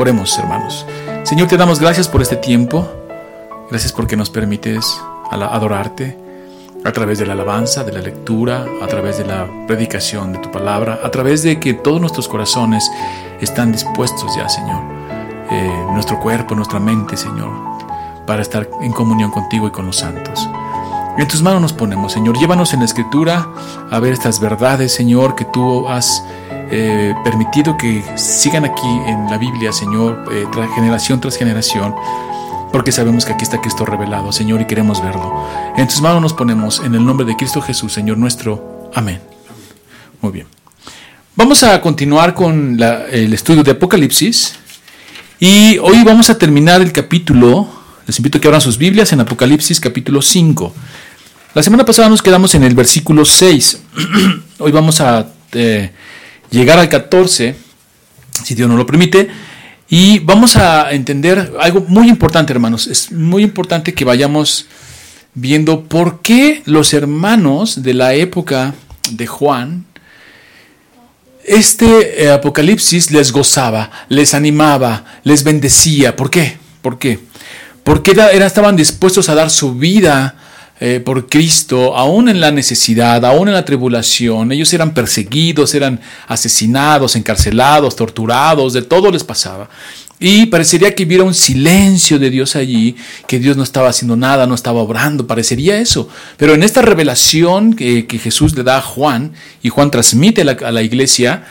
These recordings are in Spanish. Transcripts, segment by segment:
Oremos, hermanos. Señor, te damos gracias por este tiempo. Gracias porque nos permites adorarte a través de la alabanza, de la lectura, a través de la predicación de tu palabra, a través de que todos nuestros corazones están dispuestos ya, Señor. Eh, nuestro cuerpo, nuestra mente, Señor, para estar en comunión contigo y con los santos. En tus manos nos ponemos, Señor. Llévanos en la escritura a ver estas verdades, Señor, que tú has eh, permitido que sigan aquí en la Biblia, Señor, eh, generación tras generación, porque sabemos que aquí está Cristo revelado, Señor, y queremos verlo. En tus manos nos ponemos, en el nombre de Cristo Jesús, Señor nuestro. Amén. Muy bien. Vamos a continuar con el estudio de Apocalipsis. Y hoy vamos a terminar el capítulo. Les invito a que abran sus Biblias en Apocalipsis capítulo 5. La semana pasada nos quedamos en el versículo 6. hoy vamos a eh, llegar al 14, si Dios nos lo permite, y vamos a entender algo muy importante, hermanos. Es muy importante que vayamos viendo por qué los hermanos de la época de Juan, este eh, Apocalipsis les gozaba, les animaba, les bendecía. ¿Por qué? ¿Por qué? Porque estaban dispuestos a dar su vida eh, por Cristo, aún en la necesidad, aún en la tribulación. Ellos eran perseguidos, eran asesinados, encarcelados, torturados, de todo les pasaba. Y parecería que hubiera un silencio de Dios allí, que Dios no estaba haciendo nada, no estaba obrando, parecería eso. Pero en esta revelación que, Jesús le da a Juan, y Juan transmite a la iglesia,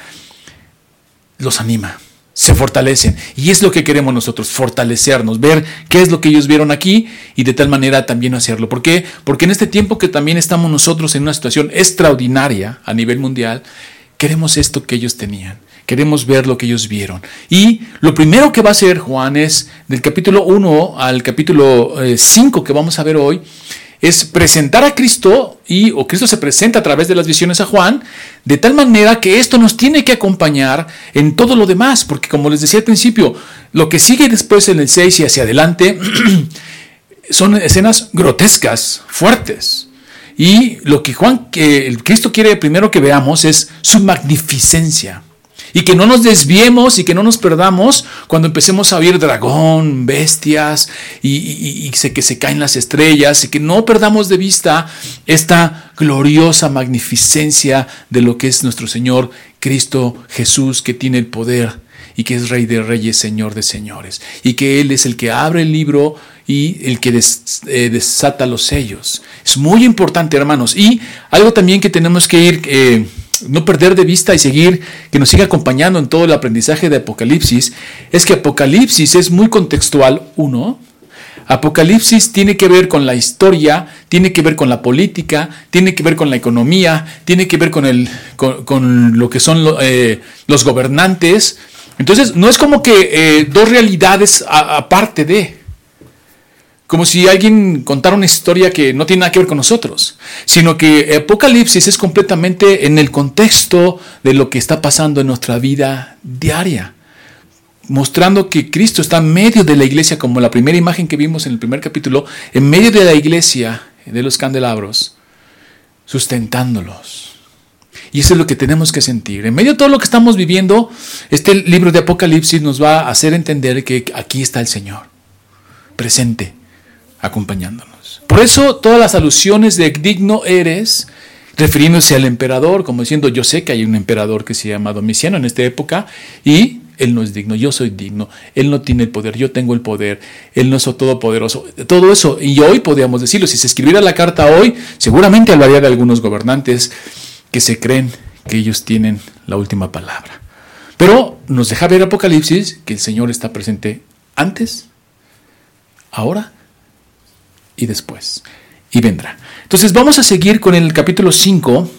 los anima se fortalecen. Y es lo que queremos nosotros, fortalecernos, ver qué es lo que ellos vieron aquí y de tal manera también hacerlo. ¿Por qué? Porque en este tiempo que también estamos nosotros en una situación extraordinaria a nivel mundial, queremos esto que ellos tenían. Queremos ver lo que ellos vieron. Y lo primero que va a hacer Juan es, del capítulo 1 al capítulo 5 eh, que vamos a ver hoy, es presentar a Cristo y o Cristo se presenta a través de las visiones a Juan, de tal manera que esto nos tiene que acompañar en todo lo demás, porque como les decía al principio, lo que sigue después en el 6 y hacia adelante son escenas grotescas, fuertes. Y lo que Juan, que Cristo quiere primero que veamos es su magnificencia. Y que no nos desviemos y que no nos perdamos cuando empecemos a oír dragón, bestias y, que se caen las estrellas y que no perdamos de vista esta gloriosa magnificencia de lo que es nuestro Señor Cristo Jesús que tiene el poder y que es Rey de Reyes, Señor de Señores y que Él es el que abre el libro y el que eh, desata los sellos. Es muy importante, hermanos. Y algo también que tenemos que ir... Eh, no perder de vista y seguir, que nos siga acompañando en todo el aprendizaje de Apocalipsis, es que Apocalipsis es muy contextual, uno. Apocalipsis tiene que ver con la historia, tiene que ver con la política, tiene que ver con la economía, tiene que ver con, el, con, lo que son eh, los gobernantes. Entonces, no es como que eh, dos realidades aparte de como si alguien contara una historia que no tiene nada que ver con nosotros, sino que Apocalipsis es completamente en el contexto de lo que está pasando en nuestra vida diaria, mostrando que Cristo está en medio de la iglesia, como la primera imagen que vimos en el primer capítulo, en medio de la iglesia, de los candelabros, sustentándolos. Y eso es lo que tenemos que sentir. En medio de todo lo que estamos viviendo, este libro de Apocalipsis nos va a hacer entender que aquí está el Señor, presente acompañándonos. Por eso todas las alusiones de digno eres, refiriéndose al emperador, como diciendo, yo sé que hay un emperador que se llama Domiciano en esta época, y él no es digno, yo soy digno, él no tiene el poder, yo tengo el poder, él no es todopoderoso. Todo eso, y hoy podríamos decirlo, si se escribiera la carta hoy, seguramente hablaría de algunos gobernantes que se creen que ellos tienen la última palabra. Pero nos deja ver Apocalipsis que el Señor está presente antes, ahora y después. Y vendrá. Entonces vamos a seguir con el capítulo 5.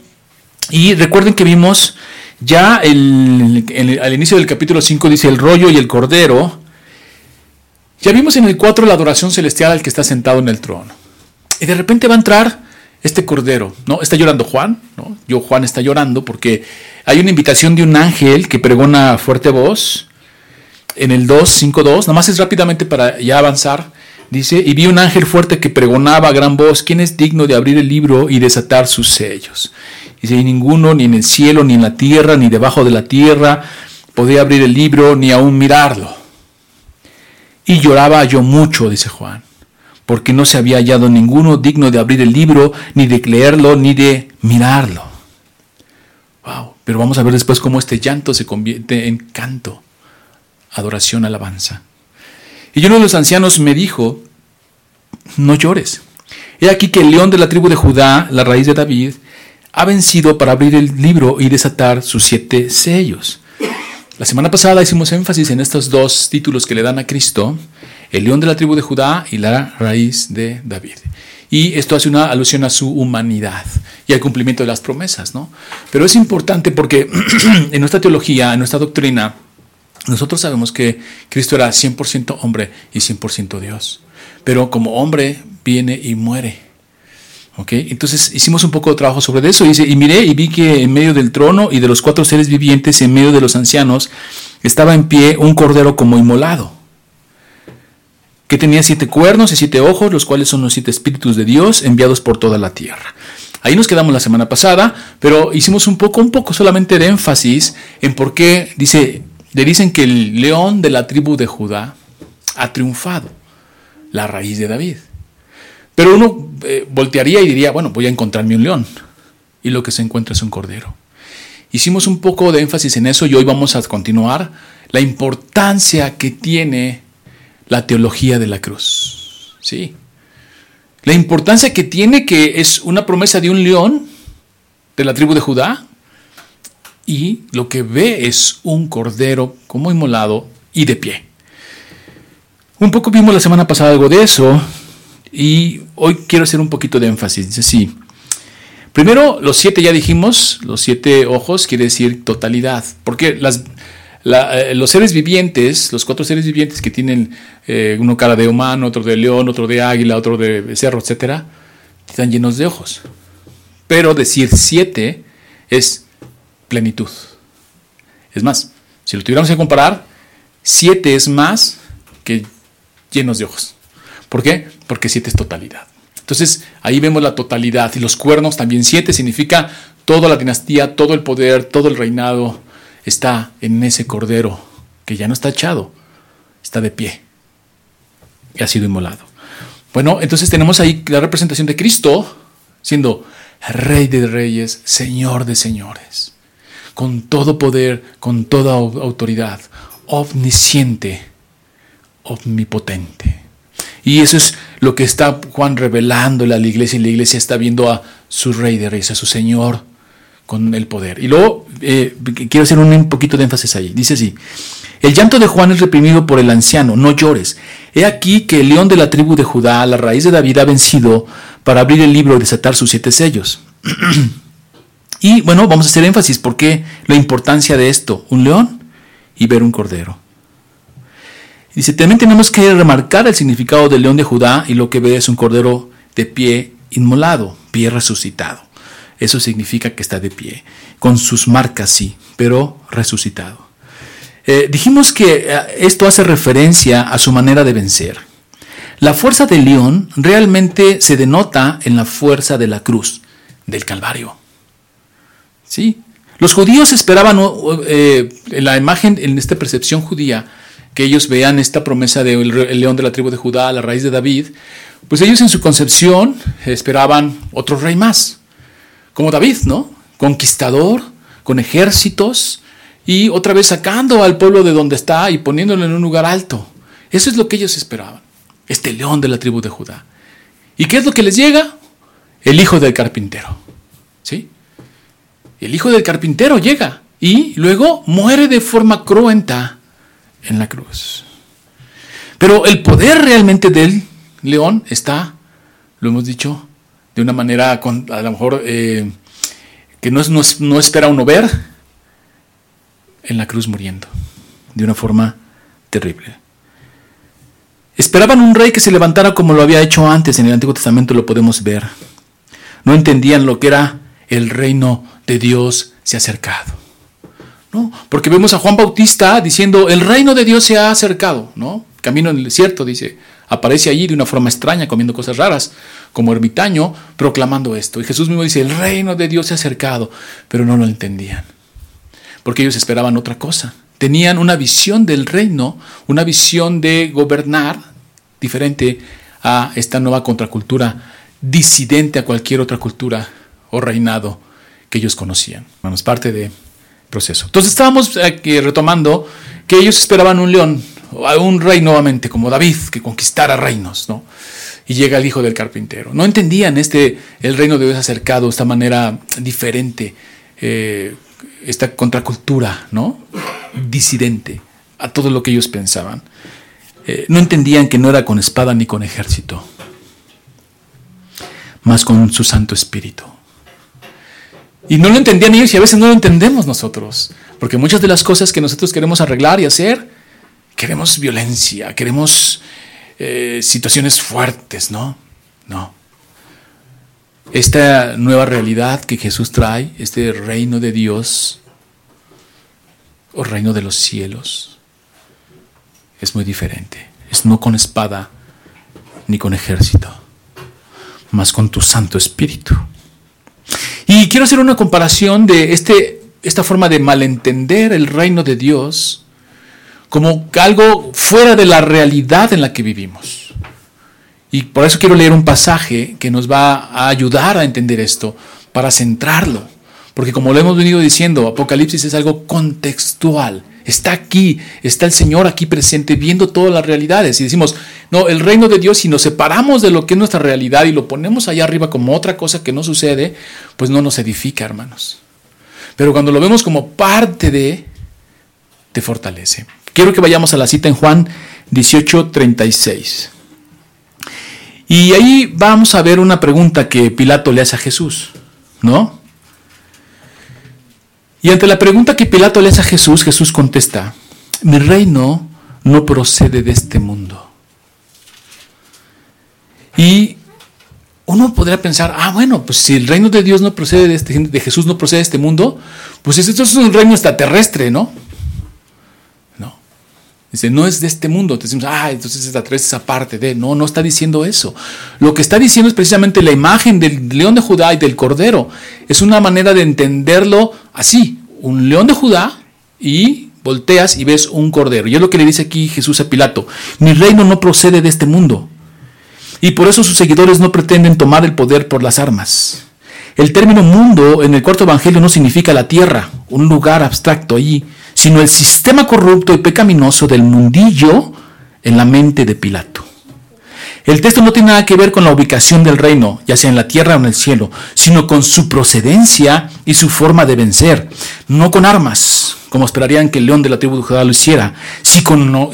Y recuerden que vimos ya el, al inicio del capítulo 5 dice el rollo y el cordero. Ya vimos en el 4 la adoración celestial al que está sentado en el trono. Y de repente va a entrar este cordero, ¿no? Está llorando Juan, ¿no? Yo Juan está llorando porque hay una invitación de un ángel que pregona fuerte voz en el 2, 5, 2, nada más es rápidamente para ya avanzar. Dice, y vi un ángel fuerte que pregonaba a gran voz, ¿quién es digno de abrir el libro y desatar sus sellos? Dice, y ninguno, ni en el cielo, ni en la tierra, ni debajo de la tierra, podía abrir el libro, ni aún mirarlo. Y lloraba yo mucho, dice Juan, porque no se había hallado ninguno digno de abrir el libro, ni de leerlo, ni de mirarlo. Wow, pero vamos a ver después cómo este llanto se convierte en canto, adoración, alabanza. Y uno de los ancianos me dijo, no llores. He aquí que el león de la tribu de Judá, la raíz de David, ha vencido para abrir el libro y desatar sus siete sellos. La semana pasada hicimos énfasis en estos dos títulos que le dan a Cristo, el león de la tribu de Judá y la raíz de David. Y esto hace una alusión a su humanidad y al cumplimiento de las promesas, ¿no? Pero es importante porque en nuestra teología, en nuestra doctrina, nosotros sabemos que Cristo era 100% hombre y 100% Dios. Pero como hombre viene y muere. Entonces hicimos un poco de trabajo sobre eso. Dice, y miré y vi que en medio del trono y de los cuatro seres vivientes, en medio de los ancianos, estaba en pie un cordero como inmolado, que tenía siete cuernos y siete ojos, los cuales son los siete espíritus de Dios enviados por toda la tierra. Ahí nos quedamos la semana pasada, pero hicimos un poco, un poco solamente de énfasis en por qué dice, le dicen que el león de la tribu de Judá ha triunfado, la raíz de David. Pero uno eh, voltearía y diría, bueno, voy a encontrarme un león. Y lo que se encuentra es un cordero. Hicimos un poco de énfasis en eso y hoy vamos a continuar la importancia que tiene la teología de la cruz. ¿Sí? La importancia que tiene que es una promesa de un león de la tribu de Judá y lo que ve es un cordero como inmolado y de pie. Un poco vimos la semana pasada algo de eso, y hoy quiero hacer un poquito de énfasis. Dice así. Primero, los siete ya dijimos, los siete ojos quiere decir totalidad. Porque eh, los seres vivientes, los cuatro seres vivientes que tienen eh, uno cara de humano, otro de león, otro de águila, otro de cerro, etc., están llenos de ojos. Pero decir siete es plenitud. Es más, si lo tuviéramos que comparar, siete es más que llenos de ojos. ¿Por qué? Porque siete es totalidad. Entonces ahí vemos la totalidad y los cuernos también siete significa toda la dinastía, todo el poder, todo el reinado está en ese cordero que ya no está echado, está de pie y ha sido inmolado. Bueno, entonces tenemos ahí la representación de Cristo siendo Rey de reyes, Señor de señores, con todo poder, con toda autoridad, omnisciente, omnipotente. Y eso es lo que está Juan revelándole a la iglesia y la iglesia está viendo a su rey de reyes, a su Señor con el poder. Y luego eh, quiero hacer un poquito de énfasis ahí. Dice así, el llanto de Juan es reprimido por el anciano, no llores. He aquí que el león de la tribu de Judá, la raíz de David, ha vencido para abrir el libro y desatar sus siete sellos. y bueno, vamos a hacer énfasis porque la importancia de esto, un león y ver un cordero. Dice, también tenemos que remarcar el significado del león de Judá y lo que ve es un cordero de pie inmolado, pie resucitado. Eso significa que está de pie, con sus marcas sí, pero resucitado. Eh, dijimos que eh, esto hace referencia a su manera de vencer. La fuerza del león realmente se denota en la fuerza de la cruz, del Calvario. ¿Sí? Los judíos esperaban eh, en la imagen, en esta percepción judía, que ellos vean esta promesa del león de la tribu de Judá, la raíz de David, pues ellos en su concepción esperaban otro rey más, como David, ¿no? Conquistador, con ejércitos y otra vez sacando al pueblo de donde está y poniéndolo en un lugar alto. Eso es lo que ellos esperaban, este león de la tribu de Judá. ¿Y qué es lo que les llega? El hijo del carpintero. El hijo del carpintero llega y luego muere de forma cruenta en la cruz. Pero el poder realmente del león está, lo hemos dicho, de una manera a lo mejor eh, que no espera uno ver, en la cruz muriendo, de una forma terrible. Esperaban un rey que se levantara como lo había hecho antes, en el Antiguo Testamento lo podemos ver. No entendían lo que era el reino de Dios se ha acercado. ¿no? Porque vemos a Juan Bautista diciendo, el reino de Dios se ha acercado, ¿no? Camino en el desierto, dice, aparece allí de una forma extraña, comiendo cosas raras, como ermitaño, proclamando esto. Y Jesús mismo dice, el reino de Dios se ha acercado, pero no lo entendían, porque ellos esperaban otra cosa, tenían una visión del reino, una visión de gobernar diferente a esta nueva contracultura, disidente a cualquier otra cultura o reinado que ellos conocían. Vamos, parte del proceso. Entonces estábamos aquí retomando que ellos esperaban un león, un rey nuevamente, como David, que conquistara reinos, ¿no? Y llega el hijo del carpintero. No entendían este, el reino de Dios acercado, esta manera diferente, eh, esta contracultura, ¿no? Disidente a todo lo que ellos pensaban. Eh, no entendían que no era con espada ni con ejército, más con su Santo Espíritu. Y no lo entendían ellos y a veces no lo entendemos nosotros, porque muchas de las cosas que nosotros queremos arreglar y hacer, queremos violencia, queremos eh, situaciones fuertes, ¿no? No. Esta nueva realidad que Jesús trae, este reino de Dios, o reino de los cielos, es muy diferente. Es no con espada ni con ejército, más con tu Santo Espíritu. Y quiero hacer una comparación de este, esta forma de malentender el reino de Dios como algo fuera de la realidad en la que vivimos. Y por eso quiero leer un pasaje que nos va a ayudar a entender esto, para centrarlo. Porque como lo hemos venido diciendo, Apocalipsis es algo contextual. Está aquí, está el Señor aquí presente viendo todas las realidades. Y decimos, no, el reino de Dios, si nos separamos de lo que es nuestra realidad y lo ponemos allá arriba como otra cosa que no sucede, pues no nos edifica, hermanos. Pero cuando lo vemos como parte de, te fortalece. Quiero que vayamos a la cita en Juan 18:36. Y ahí vamos a ver una pregunta que Pilato le hace a Jesús, ¿no? Y ante la pregunta que Pilato le hace a Jesús, Jesús contesta, mi reino no procede de este mundo. Y uno podría pensar, ah, bueno, pues si el reino de Dios no procede de, este, de Jesús, no procede de este mundo, pues esto es un reino extraterrestre, ¿no? No. Dice, no es de este mundo. Entonces decimos, ah, entonces extraterrestre es aparte de. No, no está diciendo eso. Lo que está diciendo es precisamente la imagen del león de Judá y del cordero. Es una manera de entenderlo así. Un león de Judá y volteas y ves un cordero. Y es lo que le dice aquí Jesús a Pilato. Mi reino no procede de este mundo. Y por eso sus seguidores no pretenden tomar el poder por las armas. El término mundo en el cuarto evangelio no significa la tierra, un lugar abstracto allí, sino el sistema corrupto y pecaminoso del mundillo en la mente de Pilato. El texto no tiene nada que ver con la ubicación del reino, ya sea en la tierra o en el cielo, sino con su procedencia y su forma de vencer, no con armas, como esperarían que el león de la tribu de Judá lo hiciera,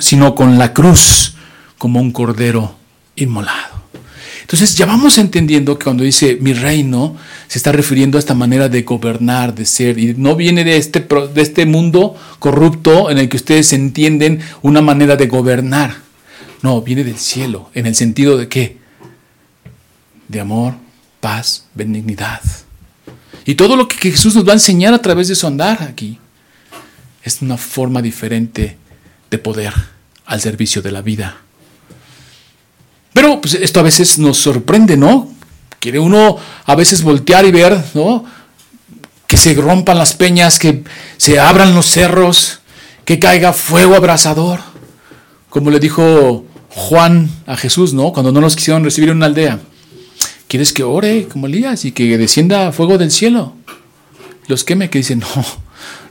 sino con la cruz como un cordero inmolado. Entonces ya vamos entendiendo que cuando dice mi reino, se está refiriendo a esta manera de gobernar, de ser, y no viene de este, de este mundo corrupto en el que ustedes entienden una manera de gobernar. No, viene del cielo, en el sentido de qué? De amor, paz, benignidad. Y todo lo que Jesús nos va a enseñar a través de su andar aquí es una forma diferente de poder al servicio de la vida. Pero pues, esto a veces nos sorprende, ¿no? Quiere uno a veces voltear y ver, ¿no? Que se rompan las peñas, que se abran los cerros, que caiga fuego abrasador. Como le dijo Juan a Jesús, ¿no? Cuando no los quisieron recibir en una aldea. ¿Quieres que ore como Elías y que descienda fuego del cielo? Los queme, que dicen, no,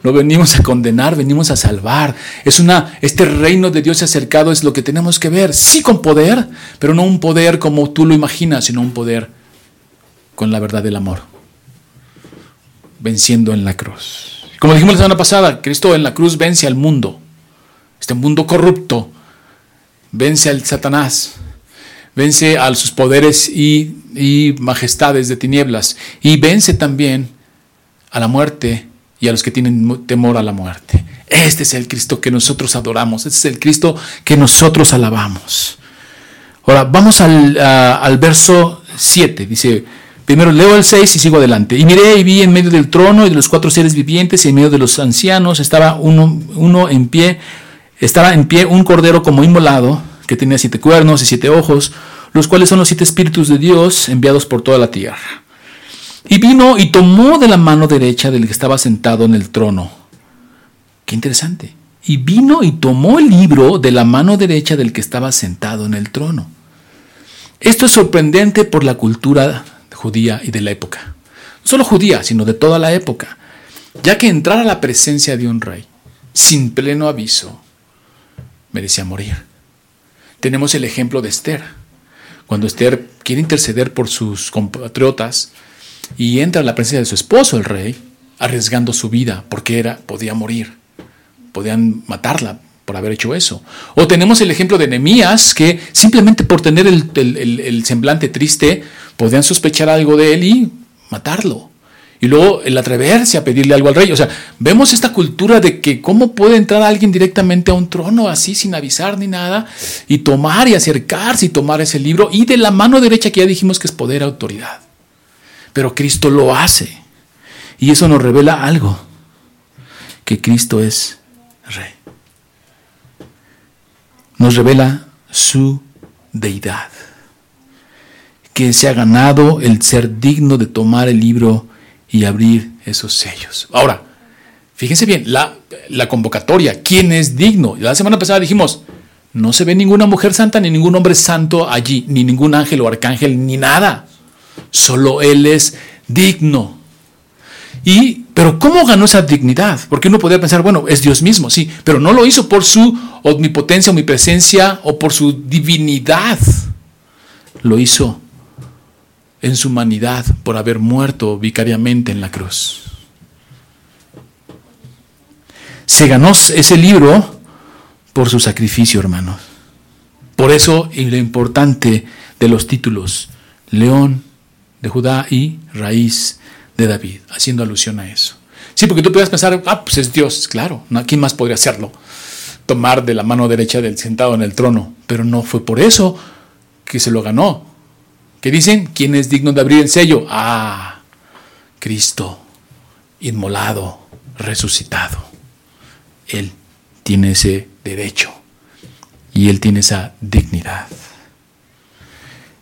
no venimos a condenar, venimos a salvar. Es una, este reino de Dios acercado es lo que tenemos que ver. Sí con poder, pero no un poder como tú lo imaginas, sino un poder con la verdad del amor. Venciendo en la cruz. Como dijimos la semana pasada, Cristo en la cruz vence al mundo. Este mundo corrupto. Vence al Satanás. Vence a sus poderes y, majestades de tinieblas. Y vence también a la muerte y a los que tienen temor a la muerte. Este es el Cristo que nosotros adoramos, este es el Cristo que nosotros alabamos. Ahora, vamos al, verso 7, dice, primero leo el 6 y sigo adelante. Y miré y vi en medio del trono y de los cuatro seres vivientes y en medio de los ancianos estaba uno, uno en pie, estaba en pie un cordero como inmolado, que tenía siete cuernos y siete ojos, los cuales son los siete espíritus de Dios enviados por toda la tierra. Y vino y tomó de la mano derecha del que estaba sentado en el trono. Qué interesante. y vino y tomó el libro de la mano derecha del que estaba sentado en el trono. Esto es sorprendente por la cultura judía y de la época. No solo judía, sino de toda la época, ya que entrar a la presencia de un rey sin pleno aviso merecía morir. Tenemos el ejemplo de Esther. Cuando Esther quiere interceder por sus compatriotas y entra a la presencia de su esposo, el rey, arriesgando su vida porque era, podía morir, podían matarla por haber hecho eso. O tenemos el ejemplo de Nehemías, que simplemente por tener el, semblante triste, podían sospechar algo de él y matarlo. Y luego el atreverse a pedirle algo al rey. O sea, vemos esta cultura de que cómo puede entrar alguien directamente a un trono así sin avisar ni nada y tomar y acercarse y tomar ese libro y de la mano derecha que ya dijimos que es poder autoridad. Pero Cristo lo hace. Y eso nos revela algo, que Cristo es rey. Nos revela su deidad, que se ha ganado el ser digno de tomar el libro y abrir esos sellos. Ahora, fíjense bien, la, la convocatoria, ¿quién es digno? La semana pasada dijimos, no se ve ninguna mujer santa ni ningún hombre santo allí, ni ningún ángel o arcángel, ni nada. Solo Él es digno. Y, pero ¿cómo ganó esa dignidad? Porque uno podría pensar, bueno, es Dios mismo, sí, pero no lo hizo por su omnipotencia, omnipresencia o por su divinidad. Lo hizo en su humanidad por haber muerto vicariamente en la cruz. Se ganó ese libro por su sacrificio, hermanos. Por eso, y lo importante de los títulos, León de Judá y Raíz de David, haciendo alusión a eso. Sí, porque tú puedes pensar, ah, pues es Dios, claro, ¿quién más podría hacerlo? Tomar de la mano derecha del sentado en el trono, pero no fue por eso que se lo ganó, ¿Qué dicen? ¿Quién es digno de abrir el sello? Ah, Cristo, inmolado, resucitado. Él tiene ese derecho y Él tiene esa dignidad.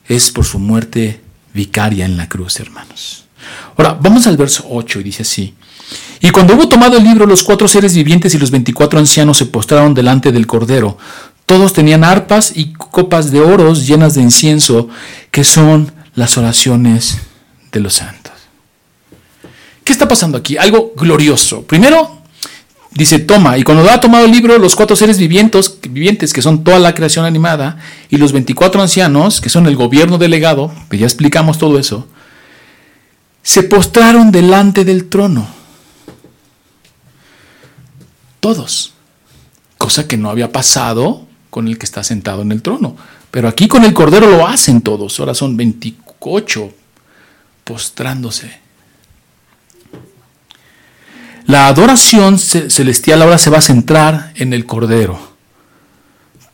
Es por su muerte vicaria en la cruz, hermanos. Ahora, vamos al verso 8 y dice así. Y cuando hubo tomado el libro, los cuatro seres vivientes y los veinticuatro ancianos se postraron delante del Cordero, todos tenían arpas y copas de oros llenas de incienso, que son las oraciones de los santos. ¿Qué está pasando aquí? Algo glorioso. Primero, dice, toma, y cuando ha tomado el libro, los cuatro seres vivientes, vivientes, que son toda la creación animada, y los 24 ancianos, que son el gobierno delegado, que ya explicamos todo eso, se postraron delante del trono. Todos. Cosa que no había pasado con el que está sentado en el trono. Pero aquí con el Cordero lo hacen todos. Ahora son 28 postrándose. La adoración celestial ahora se va a centrar en el Cordero.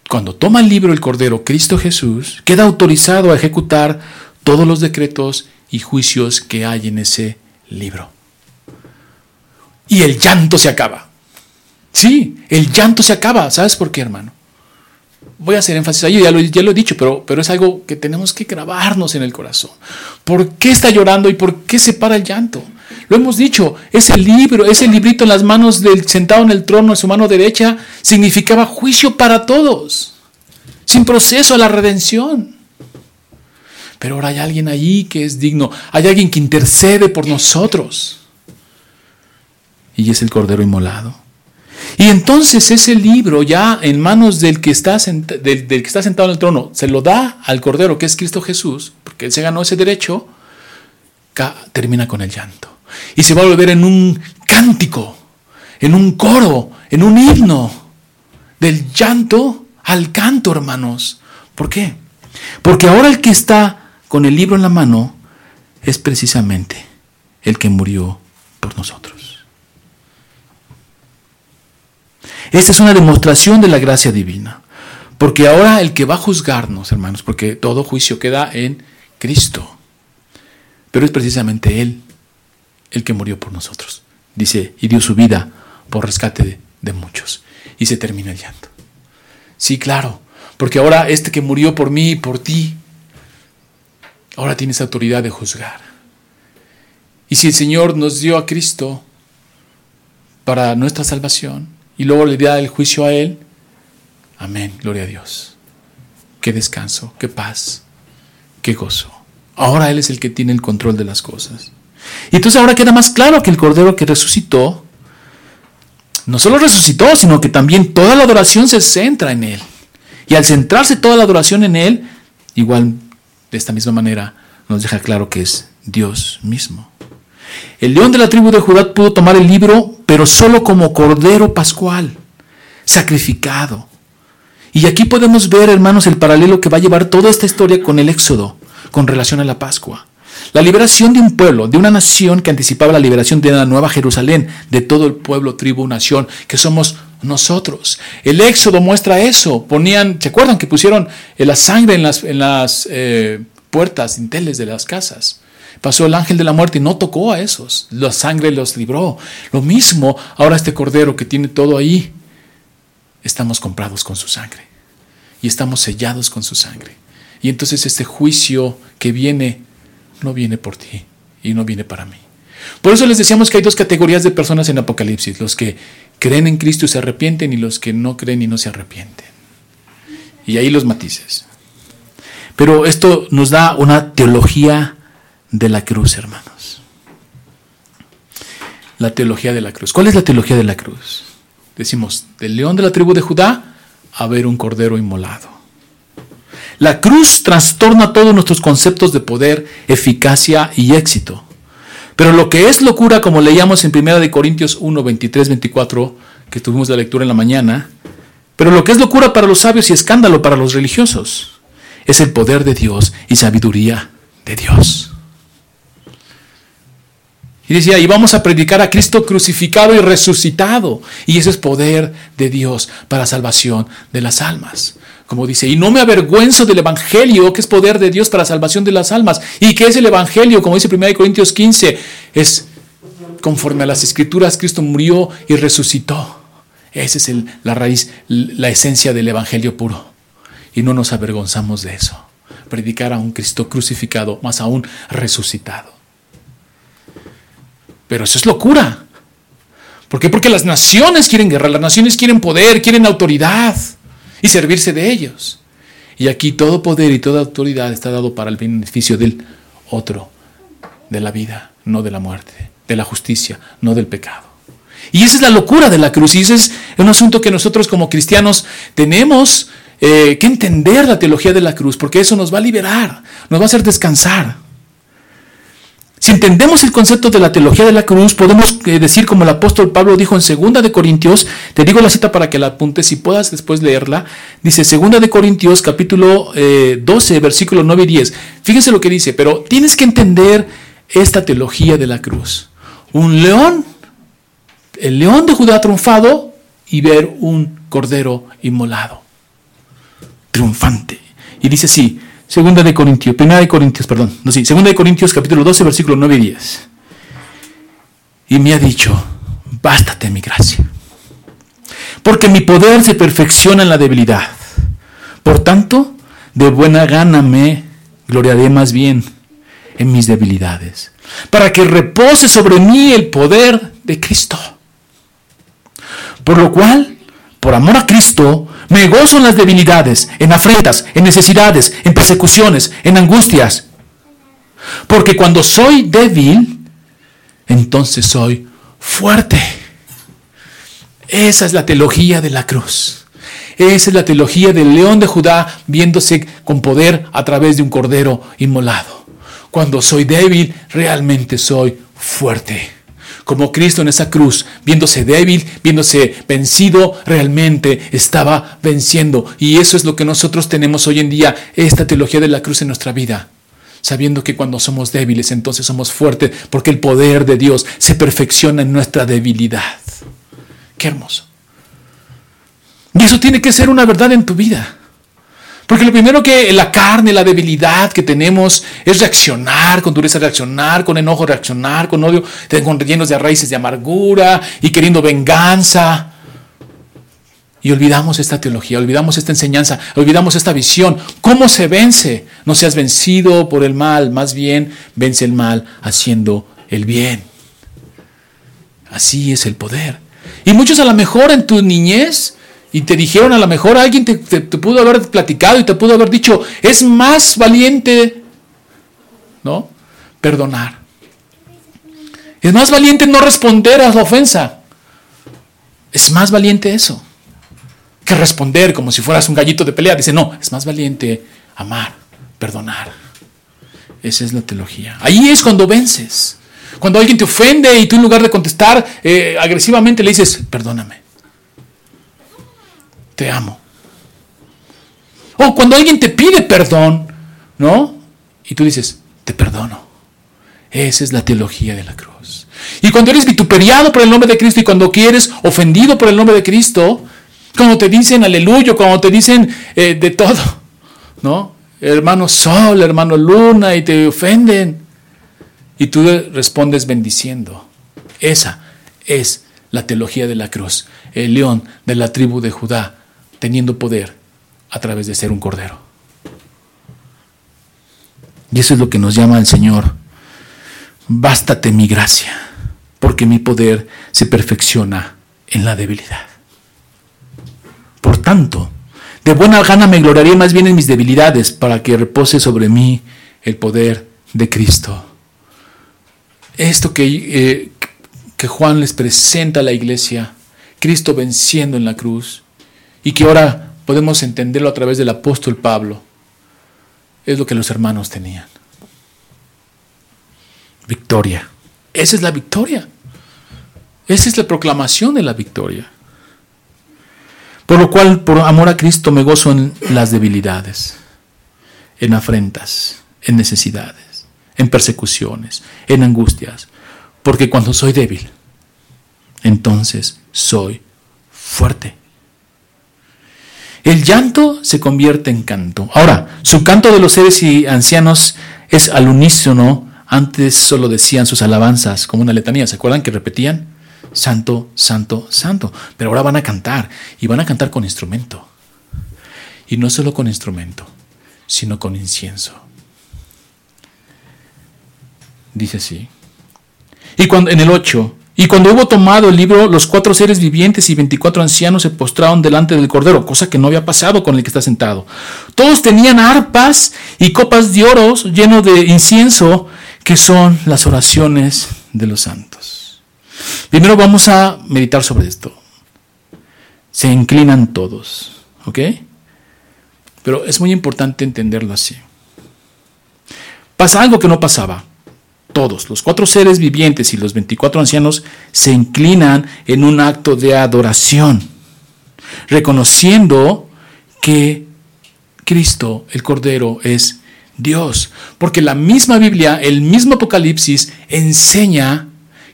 Cuando toma el libro el Cordero, Cristo Jesús, queda autorizado a ejecutar todos los decretos y juicios que hay en ese libro. Y el llanto se acaba. Sí, el llanto se acaba. ¿Sabes por qué, hermano? Voy a hacer énfasis ahí, ya lo, ya lo he dicho, pero, pero es algo que tenemos que grabarnos en el corazón. ¿Por qué está llorando y por qué se para el llanto? Lo hemos dicho, ese libro, ese librito en las manos del sentado en el trono, en su mano derecha, significaba juicio para todos, sin proceso a la redención. Pero ahora hay alguien allí que es digno, hay alguien que intercede por nosotros. Y es el Cordero Inmolado. Y entonces ese libro ya en manos del que, está del, que está sentado en el trono se lo da al Cordero que es Cristo Jesús, porque él se ganó ese derecho, termina con el llanto. Y se va a volver en un cántico, en un coro, en un himno del llanto al canto, hermanos. ¿Por qué? Porque ahora el que está con el libro en la mano es precisamente el que murió por nosotros. Esta es una demostración de la gracia divina. Porque ahora el que va a juzgarnos, hermanos, porque todo juicio queda en Cristo. Pero es precisamente Él el que murió por nosotros. Dice, y dio su vida por rescate de, muchos. Y se termina el llanto. Sí, claro, porque ahora este que murió por mí y por ti, ahora tiene esa autoridad de juzgar. Y si el Señor nos dio a Cristo para nuestra salvación, y luego le da el juicio a él. Amén, gloria a Dios. Qué descanso, qué paz, qué gozo. Ahora Él es el que tiene el control de las cosas. Y entonces ahora queda más claro que el Cordero que resucitó, no solo resucitó, sino que también toda la adoración se centra en Él. Y al centrarse toda la adoración en Él, igual de esta misma manera nos deja claro que es Dios mismo. El león de la tribu de Judá pudo tomar el libro, pero solo como cordero pascual, sacrificado. Y aquí podemos ver, hermanos, el paralelo que va a llevar toda esta historia con el Éxodo, con relación a la Pascua. La liberación de un pueblo, de una nación que anticipaba la liberación de la nueva Jerusalén, de todo el pueblo, tribu, nación, que somos nosotros. El Éxodo muestra eso. Ponían, ¿se acuerdan que pusieron la sangre en las, en las eh, puertas, dinteles de las casas? Pasó el ángel de la muerte y no tocó a esos. La sangre los libró. Lo mismo, ahora este cordero que tiene todo ahí, estamos comprados con su sangre. Y estamos sellados con su sangre. Y entonces este juicio que viene, no viene por ti y no viene para mí. Por eso les decíamos que hay dos categorías de personas en Apocalipsis. Los que creen en Cristo y se arrepienten y los que no creen y no se arrepienten. Y ahí los matices. Pero esto nos da una teología de la cruz, hermanos. La teología de la cruz. ¿Cuál es la teología de la cruz? Decimos, del león de la tribu de Judá a ver un cordero inmolado. La cruz trastorna todos nuestros conceptos de poder, eficacia y éxito. Pero lo que es locura, como leíamos en 1 Corintios 1, 23, 24, que tuvimos la lectura en la mañana, pero lo que es locura para los sabios y escándalo para los religiosos, es el poder de Dios y sabiduría de Dios. Y decía, y vamos a predicar a Cristo crucificado y resucitado. Y ese es poder de Dios para salvación de las almas. Como dice, y no me avergüenzo del Evangelio, que es poder de Dios para salvación de las almas. Y que es el Evangelio, como dice 1 Corintios 15, es conforme a las Escrituras, Cristo murió y resucitó. Esa es la raíz, la esencia del Evangelio puro. Y no nos avergonzamos de eso. Predicar a un Cristo crucificado, más aún resucitado. Pero eso es locura. ¿Por qué? Porque las naciones quieren guerra, las naciones quieren poder, quieren autoridad y servirse de ellos. Y aquí todo poder y toda autoridad está dado para el beneficio del otro, de la vida, no de la muerte, de la justicia, no del pecado. Y esa es la locura de la cruz. Y ese es un asunto que nosotros como cristianos tenemos eh, que entender la teología de la cruz, porque eso nos va a liberar, nos va a hacer descansar. Si entendemos el concepto de la teología de la cruz, podemos eh, decir como el apóstol Pablo dijo en 2 de Corintios, te digo la cita para que la apuntes si puedas después leerla, dice 2 de Corintios capítulo 12 eh, versículo 9 y 10. Fíjense lo que dice, pero tienes que entender esta teología de la cruz. Un león, el león de Judá triunfado y ver un cordero inmolado, triunfante. Y dice así, Segunda de Corintios, primera de Corintios, perdón, no sí, segunda de Corintios capítulo 12, versículo 9 y 10. Y me ha dicho, bástate mi gracia, porque mi poder se perfecciona en la debilidad. Por tanto, de buena gana me gloriaré más bien en mis debilidades, para que repose sobre mí el poder de Cristo. Por lo cual, por amor a Cristo, me gozo en las debilidades, en afrentas, en necesidades, en persecuciones, en angustias. Porque cuando soy débil, entonces soy fuerte. Esa es la teología de la cruz. Esa es la teología del león de Judá viéndose con poder a través de un cordero inmolado. Cuando soy débil, realmente soy fuerte como Cristo en esa cruz, viéndose débil, viéndose vencido, realmente estaba venciendo. Y eso es lo que nosotros tenemos hoy en día, esta teología de la cruz en nuestra vida. Sabiendo que cuando somos débiles, entonces somos fuertes, porque el poder de Dios se perfecciona en nuestra debilidad. Qué hermoso. Y eso tiene que ser una verdad en tu vida. Porque lo primero que la carne, la debilidad que tenemos es reaccionar con dureza, reaccionar con enojo, reaccionar con odio, con llenos de raíces de amargura y queriendo venganza. Y olvidamos esta teología, olvidamos esta enseñanza, olvidamos esta visión. ¿Cómo se vence? No seas vencido por el mal, más bien vence el mal haciendo el bien. Así es el poder. Y muchos a lo mejor en tu niñez y te dijeron, a lo mejor alguien te, pudo haber platicado y te pudo haber dicho, es más valiente, ¿no? Perdonar. Es más valiente no responder a la ofensa. Es más valiente eso que responder como si fueras un gallito de pelea. Dice, no, es más valiente amar, perdonar. Esa es la teología. Ahí es cuando vences. Cuando alguien te ofende y tú en lugar de contestar eh, agresivamente le dices, perdóname. Te amo. O cuando alguien te pide perdón, ¿no? Y tú dices, te perdono. Esa es la teología de la cruz. Y cuando eres vituperiado por el nombre de Cristo y cuando quieres ofendido por el nombre de Cristo, cuando te dicen aleluya, cuando te dicen eh, de todo, ¿no? Hermano sol, hermano luna, y te ofenden. Y tú respondes bendiciendo. Esa es la teología de la cruz. El león de la tribu de Judá teniendo poder a través de ser un cordero. Y eso es lo que nos llama el Señor. Bástate mi gracia, porque mi poder se perfecciona en la debilidad. Por tanto, de buena gana me gloriaré más bien en mis debilidades, para que repose sobre mí el poder de Cristo esto que, eh, que Juan les presenta a la iglesia, Cristo venciendo en la cruz, y que ahora podemos entenderlo a través del apóstol Pablo, es lo que los hermanos tenían. Victoria. Esa es la victoria. Esa es la proclamación de la victoria. Por lo cual, por amor a Cristo, me gozo en las debilidades, en afrentas, en necesidades en persecuciones, en angustias, porque cuando soy débil, entonces soy fuerte. El llanto se convierte en canto. Ahora, su canto de los seres y ancianos es al unísono. Antes solo decían sus alabanzas como una letanía. ¿Se acuerdan que repetían? Santo, santo, santo. Pero ahora van a cantar y van a cantar con instrumento. Y no solo con instrumento, sino con incienso. Dice así. Y cuando, en el 8, y cuando hubo tomado el libro, los cuatro seres vivientes y 24 ancianos se postraron delante del Cordero, cosa que no había pasado con el que está sentado. Todos tenían arpas y copas de oro llenos de incienso, que son las oraciones de los santos. Primero vamos a meditar sobre esto. Se inclinan todos, ¿ok? Pero es muy importante entenderlo así. Pasa algo que no pasaba todos, los cuatro seres vivientes y los 24 ancianos, se inclinan en un acto de adoración, reconociendo que Cristo, el Cordero, es Dios. Porque la misma Biblia, el mismo Apocalipsis, enseña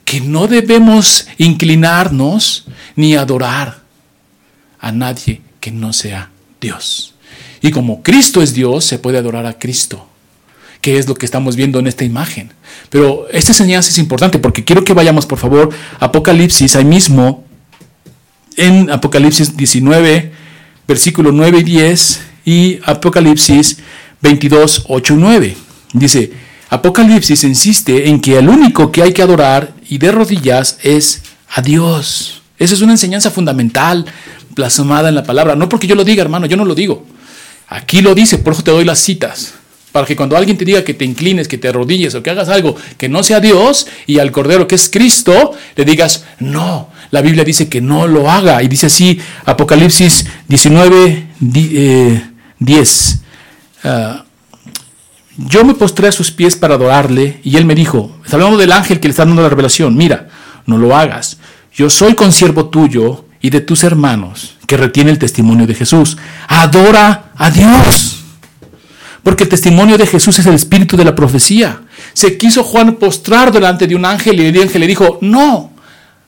que no debemos inclinarnos ni adorar a nadie que no sea Dios. Y como Cristo es Dios, se puede adorar a Cristo que es lo que estamos viendo en esta imagen. Pero esta enseñanza es importante porque quiero que vayamos, por favor, a Apocalipsis, ahí mismo, en Apocalipsis 19, versículo 9 y 10, y Apocalipsis 22, 8 y 9. Dice, Apocalipsis insiste en que el único que hay que adorar y de rodillas es a Dios. Esa es una enseñanza fundamental plasmada en la palabra. No porque yo lo diga, hermano, yo no lo digo. Aquí lo dice, por eso te doy las citas para que cuando alguien te diga que te inclines, que te arrodilles o que hagas algo que no sea Dios y al Cordero que es Cristo, le digas, no, la Biblia dice que no lo haga. Y dice así, Apocalipsis 19, 10. Eh, ah, yo me postré a sus pies para adorarle y él me dijo, está hablando del ángel que le está dando la revelación, mira, no lo hagas. Yo soy consiervo tuyo y de tus hermanos que retiene el testimonio de Jesús. Adora a Dios porque el testimonio de Jesús es el espíritu de la profecía. Se quiso Juan postrar delante de un ángel y el ángel le dijo, no,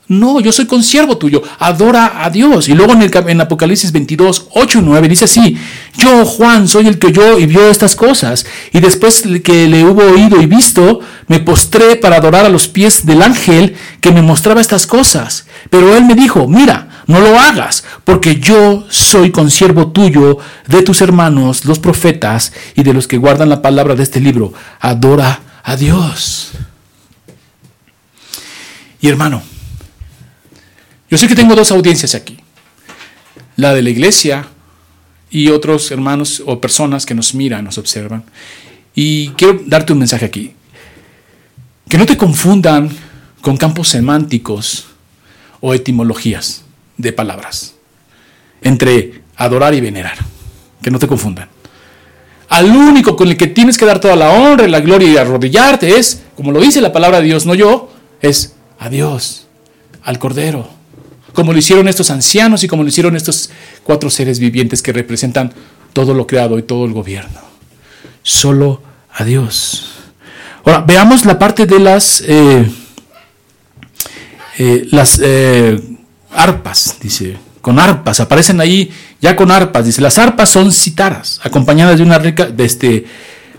no, yo soy consiervo tuyo, adora a Dios. Y luego en, el, Apocalipsis 22, 8 y 9 dice así, yo Juan soy el que oyó y vio estas cosas. Y después que le hubo oído y visto, me postré para adorar a los pies del ángel que me mostraba estas cosas. Pero él me dijo, mira, no lo hagas, porque yo soy consiervo tuyo, de tus hermanos, los profetas, y de los que guardan la palabra de este libro. Adora a Dios. Y hermano, Yo sé que tengo dos audiencias aquí. La de la iglesia y otros hermanos o personas que nos miran, nos observan. Y quiero darte un mensaje aquí. Que no te confundan con campos semánticos o etimologías de palabras entre adorar y venerar. Que no te confundan. Al único con el que tienes que dar toda la honra y la gloria y arrodillarte es, como lo dice la palabra de Dios, no yo, es a Dios, al Cordero. Como lo hicieron estos ancianos y como lo hicieron estos cuatro seres vivientes que representan todo lo creado y todo el gobierno. Solo a Dios. Ahora, veamos la parte de las, eh, eh, las eh, arpas, dice, con arpas, aparecen ahí ya con arpas, dice, las arpas son citaras, acompañadas de una rica, de este,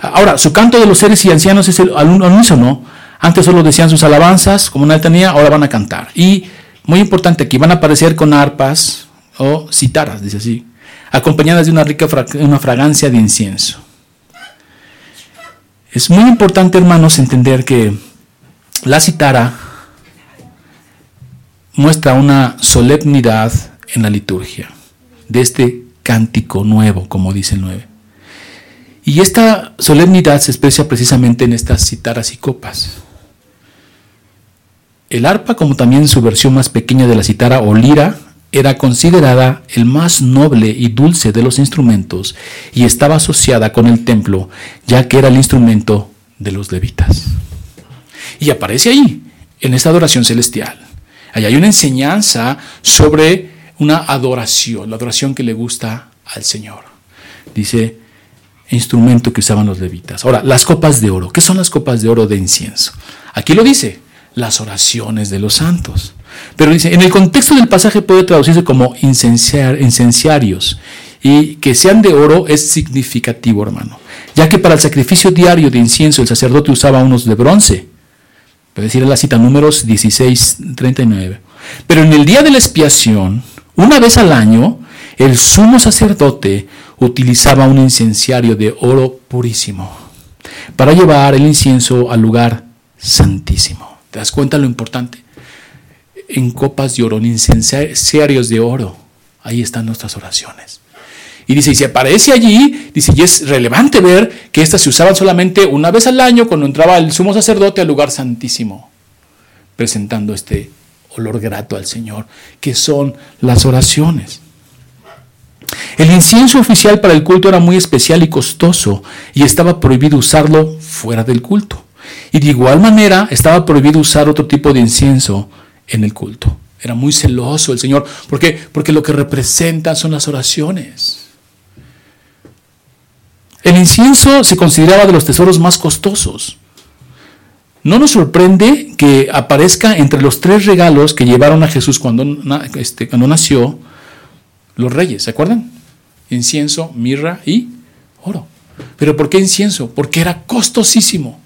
ahora, su canto de los seres y ancianos es el al unísono, antes solo decían sus alabanzas, como una tenía, ahora van a cantar, y muy importante aquí, van a aparecer con arpas o citaras, dice así, acompañadas de una rica una fragancia de incienso. Es muy importante, hermanos, entender que la citara muestra una solemnidad en la liturgia de este cántico nuevo, como dice el 9. Y esta solemnidad se expresa precisamente en estas citaras y copas. El arpa, como también su versión más pequeña de la citara o lira, era considerada el más noble y dulce de los instrumentos y estaba asociada con el templo, ya que era el instrumento de los levitas. Y aparece ahí, en esta adoración celestial. Hay una enseñanza sobre una adoración, la adoración que le gusta al Señor. Dice, instrumento que usaban los levitas. Ahora, las copas de oro. ¿Qué son las copas de oro de incienso? Aquí lo dice, las oraciones de los santos. Pero dice, en el contexto del pasaje puede traducirse como incenciarios. Y que sean de oro es significativo, hermano. Ya que para el sacrificio diario de incienso el sacerdote usaba unos de bronce. Puede decir la cita números 16, 39. Pero en el día de la expiación, una vez al año, el sumo sacerdote utilizaba un incenciario de oro purísimo para llevar el incienso al lugar santísimo. ¿Te das cuenta lo importante? En copas de oro, en incenciarios de oro, ahí están nuestras oraciones. Y dice, y si aparece allí, dice, y es relevante ver que estas se usaban solamente una vez al año cuando entraba el sumo sacerdote al lugar santísimo, presentando este olor grato al Señor, que son las oraciones. El incienso oficial para el culto era muy especial y costoso y estaba prohibido usarlo fuera del culto. Y de igual manera estaba prohibido usar otro tipo de incienso en el culto. Era muy celoso el Señor. ¿Por qué? Porque lo que representa son las oraciones. El incienso se consideraba de los tesoros más costosos. No nos sorprende que aparezca entre los tres regalos que llevaron a Jesús cuando, este, cuando nació los reyes, ¿se acuerdan? Incienso, mirra y oro. ¿Pero por qué incienso? Porque era costosísimo.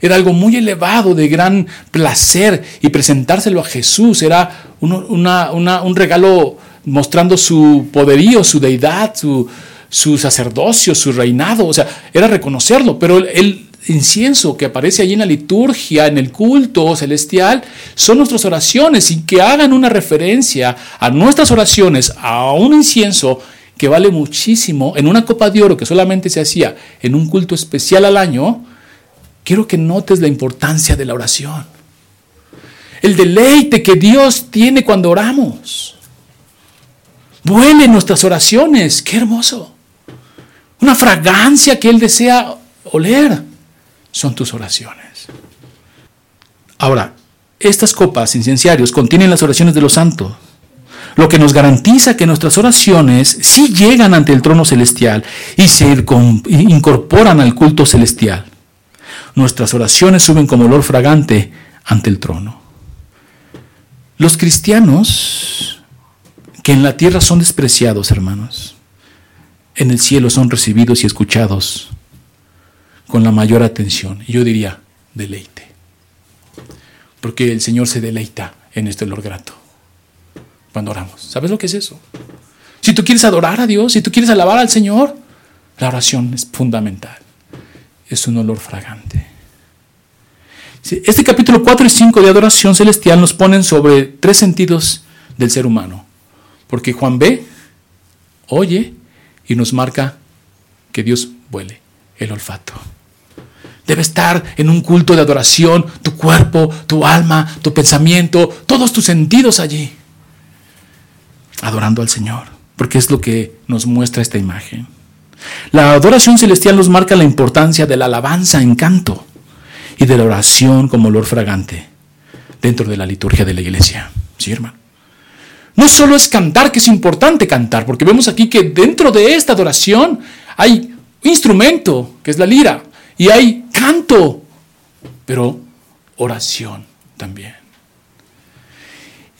Era algo muy elevado, de gran placer, y presentárselo a Jesús era un regalo mostrando su poderío, su deidad, su, su sacerdocio, su reinado. O sea, era reconocerlo, pero él incienso que aparece allí en la liturgia, en el culto celestial, son nuestras oraciones y que hagan una referencia a nuestras oraciones, a un incienso que vale muchísimo, en una copa de oro que solamente se hacía en un culto especial al año, quiero que notes la importancia de la oración. El deleite que Dios tiene cuando oramos. Vuele nuestras oraciones, qué hermoso. Una fragancia que Él desea oler son tus oraciones. Ahora, estas copas incenciarios contienen las oraciones de los santos, lo que nos garantiza que nuestras oraciones sí llegan ante el trono celestial y se incorporan al culto celestial. Nuestras oraciones suben como olor fragante ante el trono. Los cristianos que en la tierra son despreciados, hermanos, en el cielo son recibidos y escuchados con la mayor atención. Yo diría, deleite. Porque el Señor se deleita en este olor grato cuando oramos. ¿Sabes lo que es eso? Si tú quieres adorar a Dios, si tú quieres alabar al Señor, la oración es fundamental. Es un olor fragante. Este capítulo 4 y 5 de adoración celestial nos ponen sobre tres sentidos del ser humano. Porque Juan ve, oye y nos marca que Dios huele el olfato. Debe estar en un culto de adoración tu cuerpo, tu alma, tu pensamiento, todos tus sentidos allí. Adorando al Señor, porque es lo que nos muestra esta imagen. La adoración celestial nos marca la importancia de la alabanza en canto y de la oración como olor fragante dentro de la liturgia de la iglesia. Sí, hermano. No solo es cantar, que es importante cantar, porque vemos aquí que dentro de esta adoración hay instrumento, que es la lira, y hay canto, pero oración también.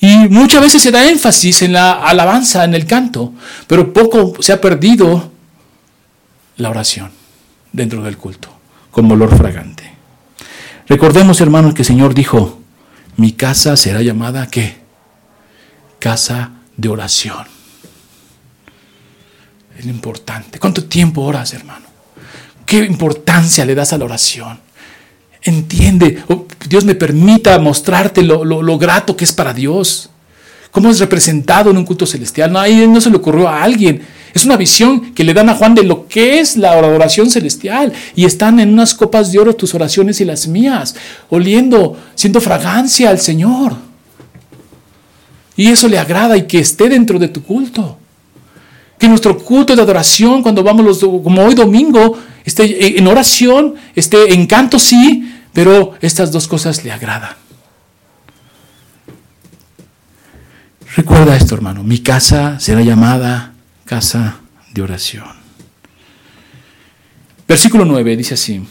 Y muchas veces se da énfasis en la alabanza, en el canto, pero poco se ha perdido la oración dentro del culto, como olor fragante. Recordemos, hermanos, que el Señor dijo, mi casa será llamada ¿qué? Casa de oración. Es lo importante. ¿Cuánto tiempo oras, hermano? ¿Qué importancia le das a la oración? Entiende, oh, Dios me permita mostrarte lo, grato que es para Dios. ¿Cómo es representado en un culto celestial? No, ahí no se le ocurrió a alguien. Es una visión que le dan a Juan de lo que es la oración celestial. Y están en unas copas de oro tus oraciones y las mías, oliendo, siendo fragancia al Señor. Y eso le agrada y que esté dentro de tu culto. Que nuestro culto de adoración, cuando vamos los, como hoy domingo, esté en oración, esté en canto sí, pero estas dos cosas le agradan. Recuerda esto, hermano. Mi casa será llamada casa de oración. Versículo 9 dice así.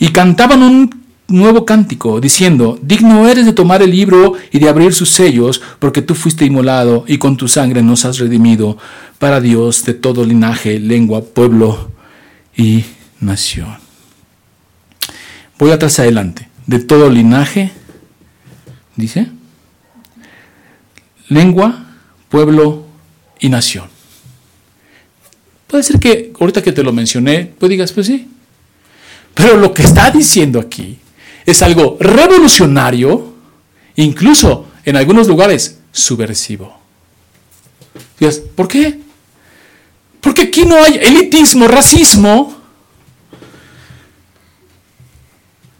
Y cantaban un nuevo cántico, diciendo, digno eres de tomar el libro y de abrir sus sellos, porque tú fuiste inmolado y con tu sangre nos has redimido para Dios de todo linaje, lengua, pueblo y nación. Voy atrás adelante. De todo linaje, dice, lengua, pueblo y nación. Puede ser que ahorita que te lo mencioné, pues digas, pues sí. Pero lo que está diciendo aquí es algo revolucionario, incluso en algunos lugares subversivo. ¿por qué? Porque aquí no hay elitismo, racismo,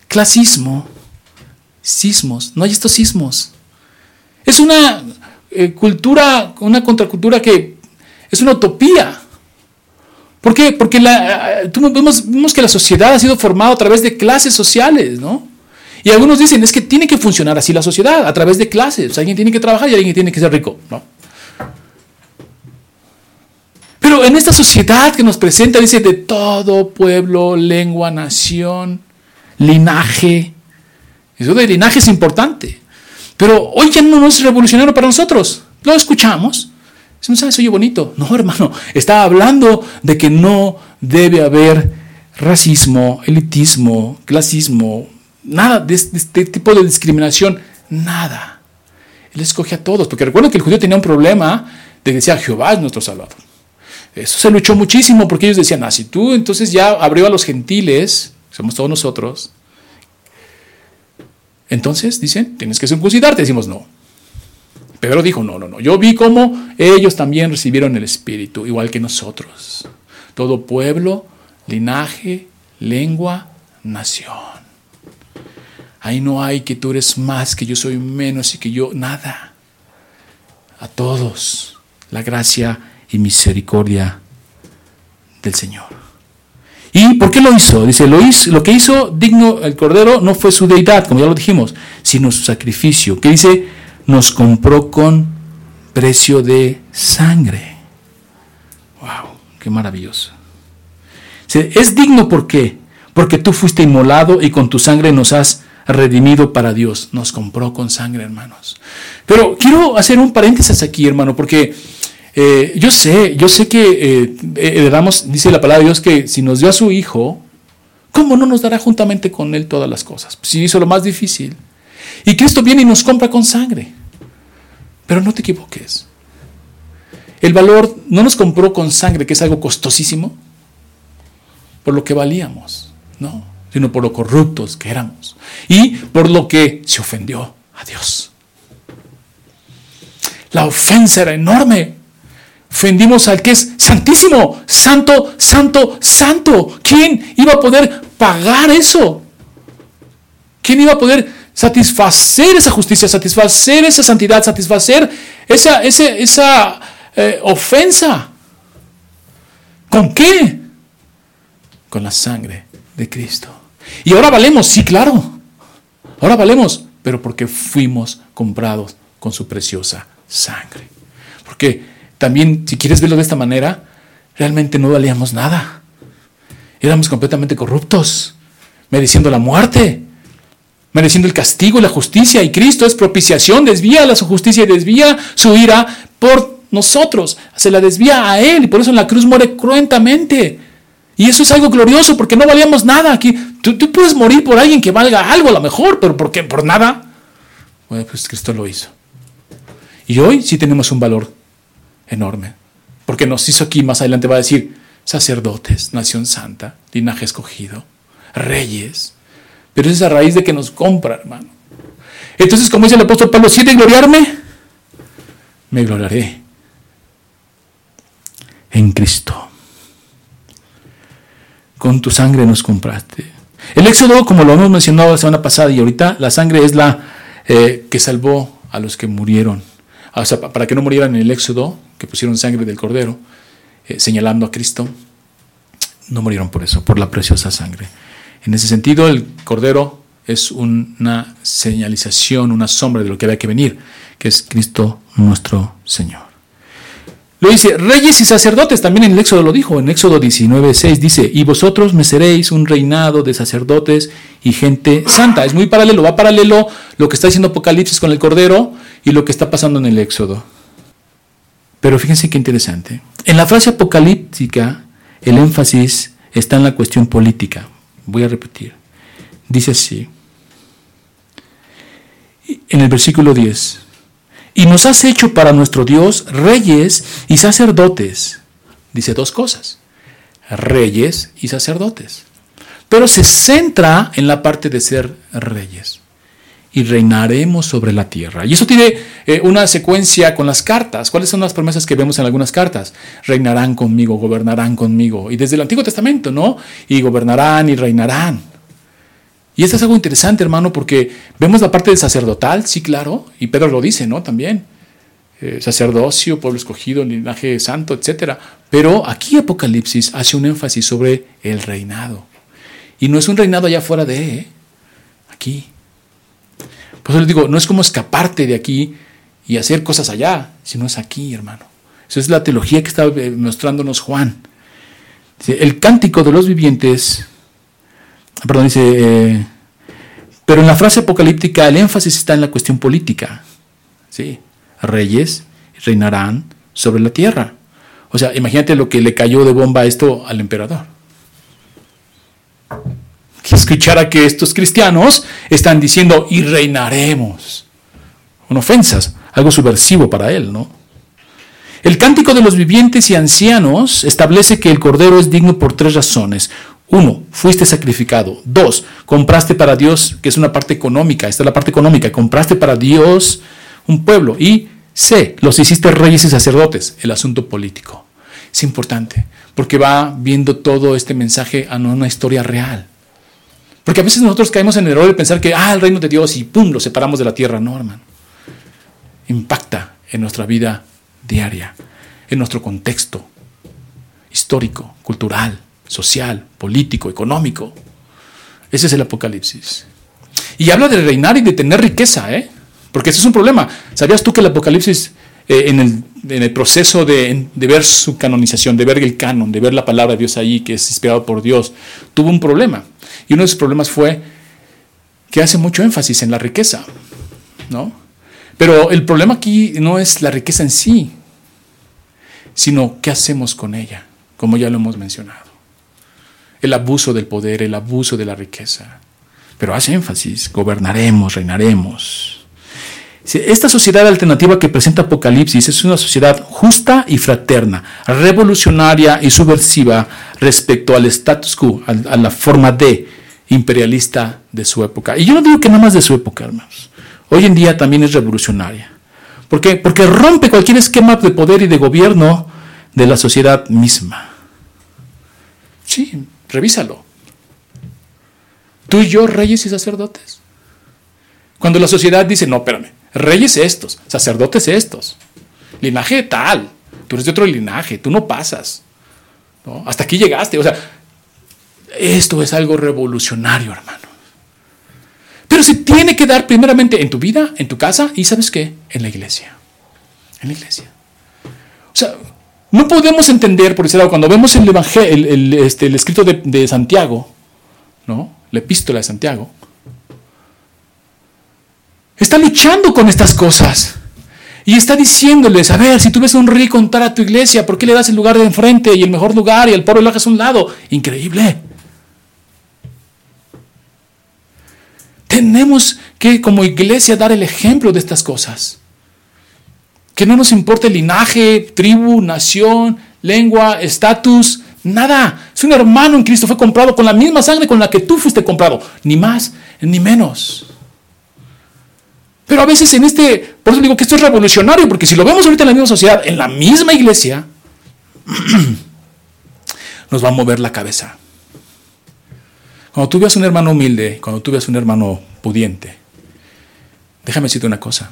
clasismo, sismos. No hay estos sismos. Es una eh, cultura, una contracultura que es una utopía. ¿Por qué? Porque la, eh, vemos, que la sociedad ha sido formada a través de clases sociales, ¿no? Y algunos dicen, es que tiene que funcionar así la sociedad, a través de clases. alguien tiene que trabajar y alguien tiene que ser rico, ¿no? Pero en esta sociedad que nos presenta, dice, de todo pueblo, lengua, nación, linaje. Eso de linaje es importante. Pero hoy ya no es revolucionario para nosotros. Lo escuchamos. no sabe, oye bonito. No, hermano. Está hablando de que no debe haber racismo, elitismo, clasismo, nada de este tipo de discriminación. Nada. Él escoge a todos. Porque recuerden que el judío tenía un problema de que decía Jehová es nuestro Salvador. Eso se luchó muchísimo porque ellos decían, ah, si tú entonces ya abrió a los gentiles, somos todos nosotros, entonces dicen, tienes que circuncidarte. Decimos, no. Pedro dijo, no, no, no. Yo vi cómo ellos también recibieron el Espíritu, igual que nosotros. Todo pueblo, linaje, lengua, nación. Ahí no hay que tú eres más, que yo soy menos y que yo nada. A todos la gracia y misericordia del Señor. ¿Y por qué lo hizo? Dice, lo, hizo, lo que hizo digno el Cordero no fue su deidad, como ya lo dijimos, sino su sacrificio, que dice, nos compró con precio de sangre. ¡Wow! ¡Qué maravilloso! Es digno ¿por qué? Porque tú fuiste inmolado y con tu sangre nos has redimido para Dios. Nos compró con sangre, hermanos. Pero quiero hacer un paréntesis aquí, hermano, porque eh, yo sé, yo sé que eh, heredamos, dice la palabra de Dios, que si nos dio a su Hijo, ¿cómo no nos dará juntamente con Él todas las cosas? Si hizo lo más difícil. Y Cristo viene y nos compra con sangre. Pero no te equivoques. El valor no nos compró con sangre, que es algo costosísimo, por lo que valíamos, no, sino por lo corruptos que éramos y por lo que se ofendió a Dios. La ofensa era enorme. Ofendimos al que es santísimo, santo, santo, santo. ¿Quién iba a poder pagar eso? ¿Quién iba a poder satisfacer esa justicia, satisfacer esa santidad, satisfacer esa, esa eh, ofensa? ¿Con qué? Con la sangre de Cristo. Y ahora valemos, sí, claro. Ahora valemos, pero porque fuimos comprados con su preciosa sangre. Porque también, si quieres verlo de esta manera, realmente no valíamos nada. Éramos completamente corruptos, mereciendo la muerte, mereciendo el castigo y la justicia. Y Cristo es propiciación, desvía la su justicia y desvía su ira por nosotros. Se la desvía a Él y por eso en la cruz muere cruentamente. Y eso es algo glorioso porque no valíamos nada. Aquí, tú, puedes morir por alguien que valga algo a lo mejor, pero ¿por qué? ¿Por nada? Bueno, pues Cristo lo hizo. Y hoy sí tenemos un valor enorme. Porque nos hizo aquí, más adelante va a decir, sacerdotes, nación santa, linaje escogido, reyes. Pero es a raíz de que nos compra, hermano. Entonces, como dice el apóstol Pablo, si de gloriarme, me gloriaré en Cristo. Con tu sangre nos compraste. El éxodo, como lo hemos mencionado la semana pasada y ahorita, la sangre es la eh, que salvó a los que murieron. O sea, para que no murieran en el éxodo, que pusieron sangre del cordero, eh, señalando a Cristo, no murieron por eso, por la preciosa sangre. En ese sentido, el cordero es una señalización, una sombra de lo que había que venir, que es Cristo nuestro Señor. Lo dice, reyes y sacerdotes, también en el Éxodo lo dijo, en Éxodo 19, 6 dice, y vosotros me seréis un reinado de sacerdotes y gente santa. Es muy paralelo, va paralelo lo que está diciendo Apocalipsis con el Cordero y lo que está pasando en el Éxodo. Pero fíjense qué interesante. En la frase apocalíptica, el énfasis está en la cuestión política. Voy a repetir. Dice así, en el versículo 10, y nos has hecho para nuestro Dios reyes y sacerdotes. Dice dos cosas, reyes y sacerdotes. Pero se centra en la parte de ser reyes. Y reinaremos sobre la tierra. Y eso tiene eh, una secuencia con las cartas. ¿Cuáles son las promesas que vemos en algunas cartas? Reinarán conmigo, gobernarán conmigo. Y desde el Antiguo Testamento, ¿no? Y gobernarán y reinarán. Y esto es algo interesante, hermano, porque vemos la parte del sacerdotal, sí, claro, y Pedro lo dice, ¿no? También. Eh, sacerdocio, pueblo escogido, linaje santo, etc. Pero aquí Apocalipsis hace un énfasis sobre el reinado. Y no es un reinado allá fuera de, ¿eh? aquí. Por eso les digo, no es como escaparte de aquí y hacer cosas allá, sino es aquí, hermano. Esa es la teología que está eh, mostrándonos Juan. El cántico de los vivientes perdón, dice, eh, pero en la frase apocalíptica el énfasis está en la cuestión política. ¿sí? Reyes reinarán sobre la tierra. O sea, imagínate lo que le cayó de bomba esto al emperador. Que escuchara que estos cristianos están diciendo y reinaremos. Una ofensas, algo subversivo para él, ¿no? El cántico de los vivientes y ancianos establece que el Cordero es digno por tres razones. Uno, fuiste sacrificado. Dos, compraste para Dios, que es una parte económica, esta es la parte económica, compraste para Dios un pueblo. Y C, los hiciste reyes y sacerdotes, el asunto político. Es importante, porque va viendo todo este mensaje a una historia real. Porque a veces nosotros caemos en el error de pensar que, ah, el reino de Dios y pum, lo separamos de la tierra. No, hermano. Impacta en nuestra vida diaria, en nuestro contexto histórico, cultural social, político, económico. Ese es el Apocalipsis. Y habla de reinar y de tener riqueza, ¿eh? Porque ese es un problema. ¿Sabías tú que el Apocalipsis, eh, en, el, proceso de, ver su canonización, de ver el canon, de ver la palabra de Dios ahí, que es inspirado por Dios, tuvo un problema? Y uno de esos problemas fue que hace mucho énfasis en la riqueza, ¿no? Pero el problema aquí no es la riqueza en sí, sino qué hacemos con ella, como ya lo hemos mencionado el abuso del poder, el abuso de la riqueza. Pero hace énfasis, gobernaremos, reinaremos. Esta sociedad alternativa que presenta Apocalipsis es una sociedad justa y fraterna, revolucionaria y subversiva respecto al status quo, a, la forma de imperialista de su época. Y yo no digo que nada más de su época, hermanos. Hoy en día también es revolucionaria, ¿Por qué? Porque rompe cualquier esquema de poder y de gobierno de la sociedad misma. Sí, revísalo. Tú y yo, reyes y sacerdotes. Cuando la sociedad dice, no, espérame, reyes estos, sacerdotes estos, linaje tal, tú eres de otro linaje, tú no pasas. Hasta aquí llegaste. O sea, esto es algo revolucionario, hermano. Pero se tiene que dar primeramente en tu vida, en tu casa y sabes qué, en la iglesia. En la iglesia. O sea, no podemos entender, por ese lado, cuando vemos el, evangelio, el, este, el escrito de, de Santiago, ¿no? la epístola de Santiago, está luchando con estas cosas. Y está diciéndoles, a ver, si tú ves a un rico entrar a tu iglesia, ¿por qué le das el lugar de enfrente y el mejor lugar y el pobre lo haces a un lado? Increíble. Tenemos que como iglesia dar el ejemplo de estas cosas. Que no nos importe linaje, tribu, nación, lengua, estatus, nada. Es un hermano en Cristo, fue comprado con la misma sangre con la que tú fuiste comprado, ni más ni menos. Pero a veces en este, por eso digo que esto es revolucionario, porque si lo vemos ahorita en la misma sociedad, en la misma iglesia, nos va a mover la cabeza. Cuando tú veas un hermano humilde, cuando tú veas un hermano pudiente, déjame decirte una cosa.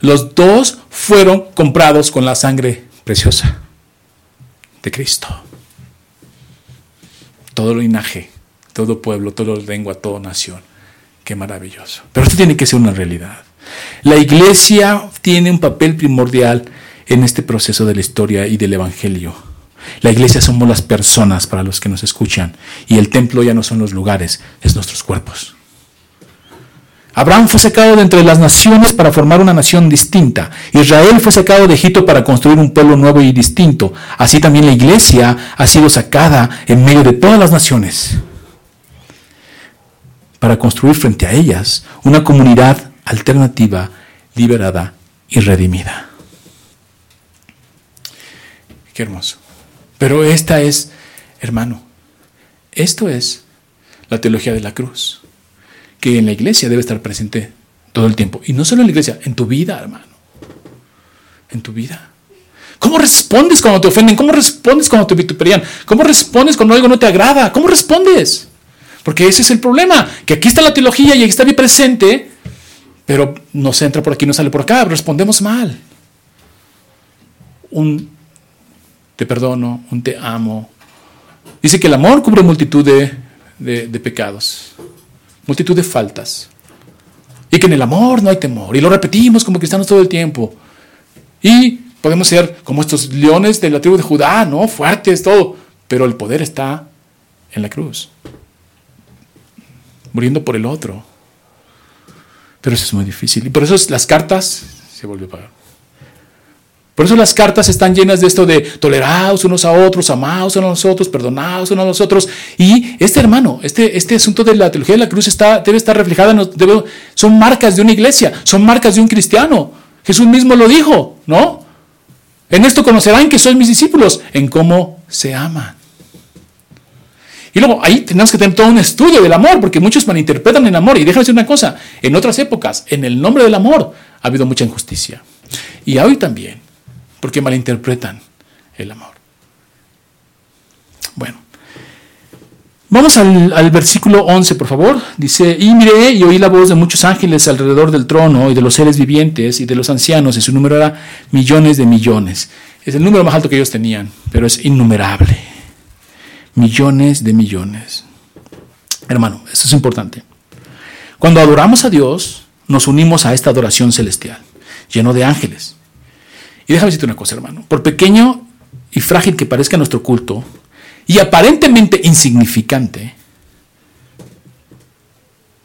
Los dos fueron comprados con la sangre preciosa de Cristo. Todo linaje, todo pueblo, toda lengua, toda nación. Qué maravilloso. Pero esto tiene que ser una realidad. La iglesia tiene un papel primordial en este proceso de la historia y del Evangelio. La iglesia somos las personas para los que nos escuchan y el templo ya no son los lugares, es nuestros cuerpos. Abraham fue sacado de entre las naciones para formar una nación distinta. Israel fue sacado de Egipto para construir un pueblo nuevo y distinto. Así también la iglesia ha sido sacada en medio de todas las naciones para construir frente a ellas una comunidad alternativa, liberada y redimida. Qué hermoso. Pero esta es, hermano, esto es la teología de la cruz, que en la iglesia debe estar presente todo el tiempo. Y no solo en la iglesia, en tu vida, hermano. En tu vida. ¿Cómo respondes cuando te ofenden? ¿Cómo respondes cuando te vituperían? ¿Cómo respondes cuando algo no te agrada? ¿Cómo respondes? Porque ese es el problema, que aquí está la teología y aquí está bien presente, pero no se entra por aquí, no sale por acá, respondemos mal. Un te perdono, un te amo. Dice que el amor cubre multitud de, pecados, multitud de faltas. Y que en el amor no hay temor. Y lo repetimos como cristianos todo el tiempo. Y podemos ser como estos leones de la tribu de Judá, ¿no? Fuertes, todo. Pero el poder está en la cruz. Muriendo por el otro. Pero eso es muy difícil. Y por eso las cartas se volvió a pagar. Por eso las cartas están llenas de esto de tolerados unos a otros, amados unos a otros, perdonados unos a los otros. Y este hermano, este, este asunto de la teología de la cruz debe estar reflejada, debe, son marcas de una iglesia, son marcas de un cristiano. Jesús mismo lo dijo, ¿no? En esto conocerán que sois mis discípulos, en cómo se aman. Y luego ahí tenemos que tener todo un estudio del amor, porque muchos malinterpretan el amor. Y déjame decir una cosa, en otras épocas, en el nombre del amor, ha habido mucha injusticia. Y hoy también porque malinterpretan el amor. Bueno, vamos al, versículo 11, por favor. Dice, y miré y oí la voz de muchos ángeles alrededor del trono y de los seres vivientes y de los ancianos, y su número era millones de millones. Es el número más alto que ellos tenían, pero es innumerable. Millones de millones. Hermano, esto es importante. Cuando adoramos a Dios, nos unimos a esta adoración celestial, lleno de ángeles. Y déjame decirte una cosa, hermano. Por pequeño y frágil que parezca nuestro culto, y aparentemente insignificante,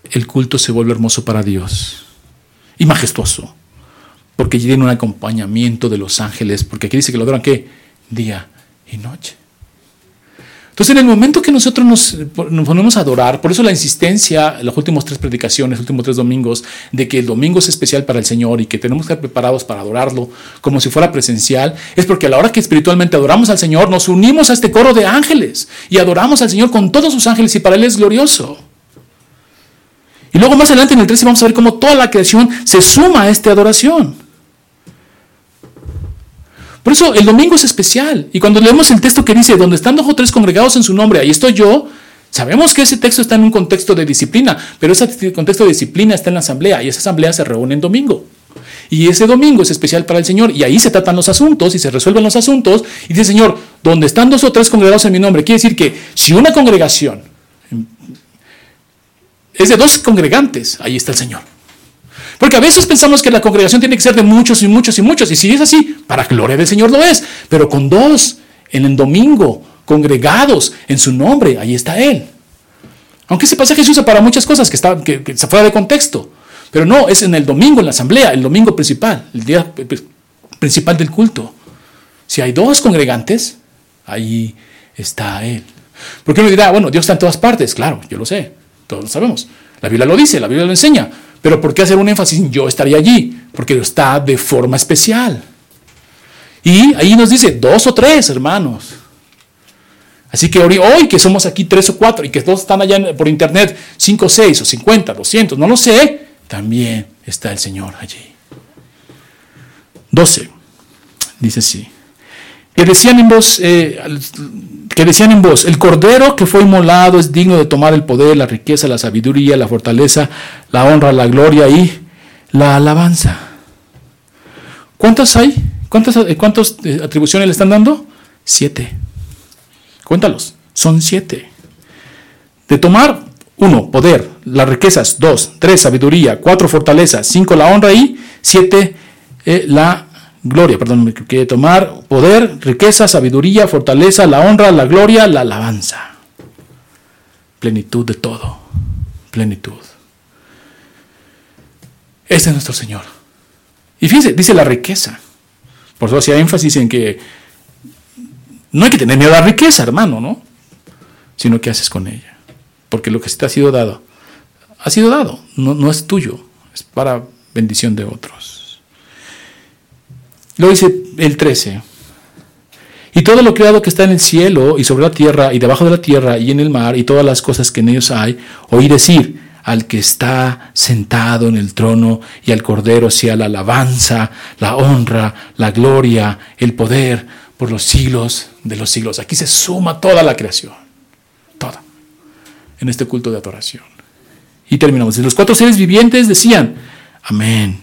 el culto se vuelve hermoso para Dios y majestuoso, porque tiene un acompañamiento de los ángeles, porque aquí dice que lo adoran qué? Día y noche. Entonces, en el momento que nosotros nos, ponemos a adorar, por eso la insistencia, las últimas tres predicaciones, los últimos tres domingos, de que el domingo es especial para el Señor y que tenemos que estar preparados para adorarlo como si fuera presencial, es porque a la hora que espiritualmente adoramos al Señor, nos unimos a este coro de ángeles y adoramos al Señor con todos sus ángeles y para Él es glorioso. Y luego más adelante en el 13 vamos a ver cómo toda la creación se suma a esta adoración. Por eso el domingo es especial. Y cuando leemos el texto que dice, donde están dos o tres congregados en su nombre, ahí estoy yo, sabemos que ese texto está en un contexto de disciplina, pero ese contexto de disciplina está en la asamblea y esa asamblea se reúne en domingo. Y ese domingo es especial para el Señor y ahí se tratan los asuntos y se resuelven los asuntos. Y dice Señor, donde están dos o tres congregados en mi nombre, quiere decir que si una congregación es de dos congregantes, ahí está el Señor. Porque a veces pensamos que la congregación tiene que ser de muchos y muchos y muchos. Y si es así, para gloria del Señor lo es. Pero con dos en el domingo, congregados en su nombre, ahí está Él. Aunque ese pasaje se usa para muchas cosas que, está, que, se fuera de contexto. Pero no, es en el domingo, en la asamblea, el domingo principal, el día principal del culto. Si hay dos congregantes, ahí está Él. Porque uno dirá, bueno, Dios está en todas partes. Claro, yo lo sé, todos lo sabemos. La Biblia lo dice, la Biblia lo enseña. Pero ¿por qué hacer un énfasis en yo estaría allí? Porque está de forma especial. Y ahí nos dice dos o tres, hermanos. Así que hoy que somos aquí tres o cuatro y que todos están allá por internet, cinco, seis o cincuenta, doscientos, no lo sé, también está el Señor allí. 12. Dice así. Que decían en voz, eh, que decían en voz, el cordero que fue inmolado es digno de tomar el poder, la riqueza, la sabiduría, la fortaleza, la honra, la gloria y la alabanza. ¿Cuántas hay? ¿Cuántas, eh, cuántas eh, atribuciones le están dando? Siete. Cuéntalos. Son siete. De tomar uno, poder, las riquezas. Dos, tres, sabiduría. Cuatro, fortaleza. Cinco, la honra. Y siete, la gloria. Perdón, que tomar poder, riqueza, sabiduría, fortaleza, la honra, la gloria, la alabanza. Plenitud de todo. Plenitud. Este es nuestro Señor. Y fíjense, dice la riqueza. Por eso hacía énfasis en que no hay que tener miedo a la riqueza, hermano, ¿no? Sino qué haces con ella porque lo que te ha sido dado, ha sido dado, no, no es tuyo, es para bendición de otros. Lo dice el 13. Y todo lo creado que está en el cielo y sobre la tierra y debajo de la tierra y en el mar y todas las cosas que en ellos hay, oí decir al que está sentado en el trono y al Cordero sea la alabanza, la honra, la gloria, el poder por los siglos de los siglos. Aquí se suma toda la creación en este culto de adoración. Y terminamos. Los cuatro seres vivientes decían, amén.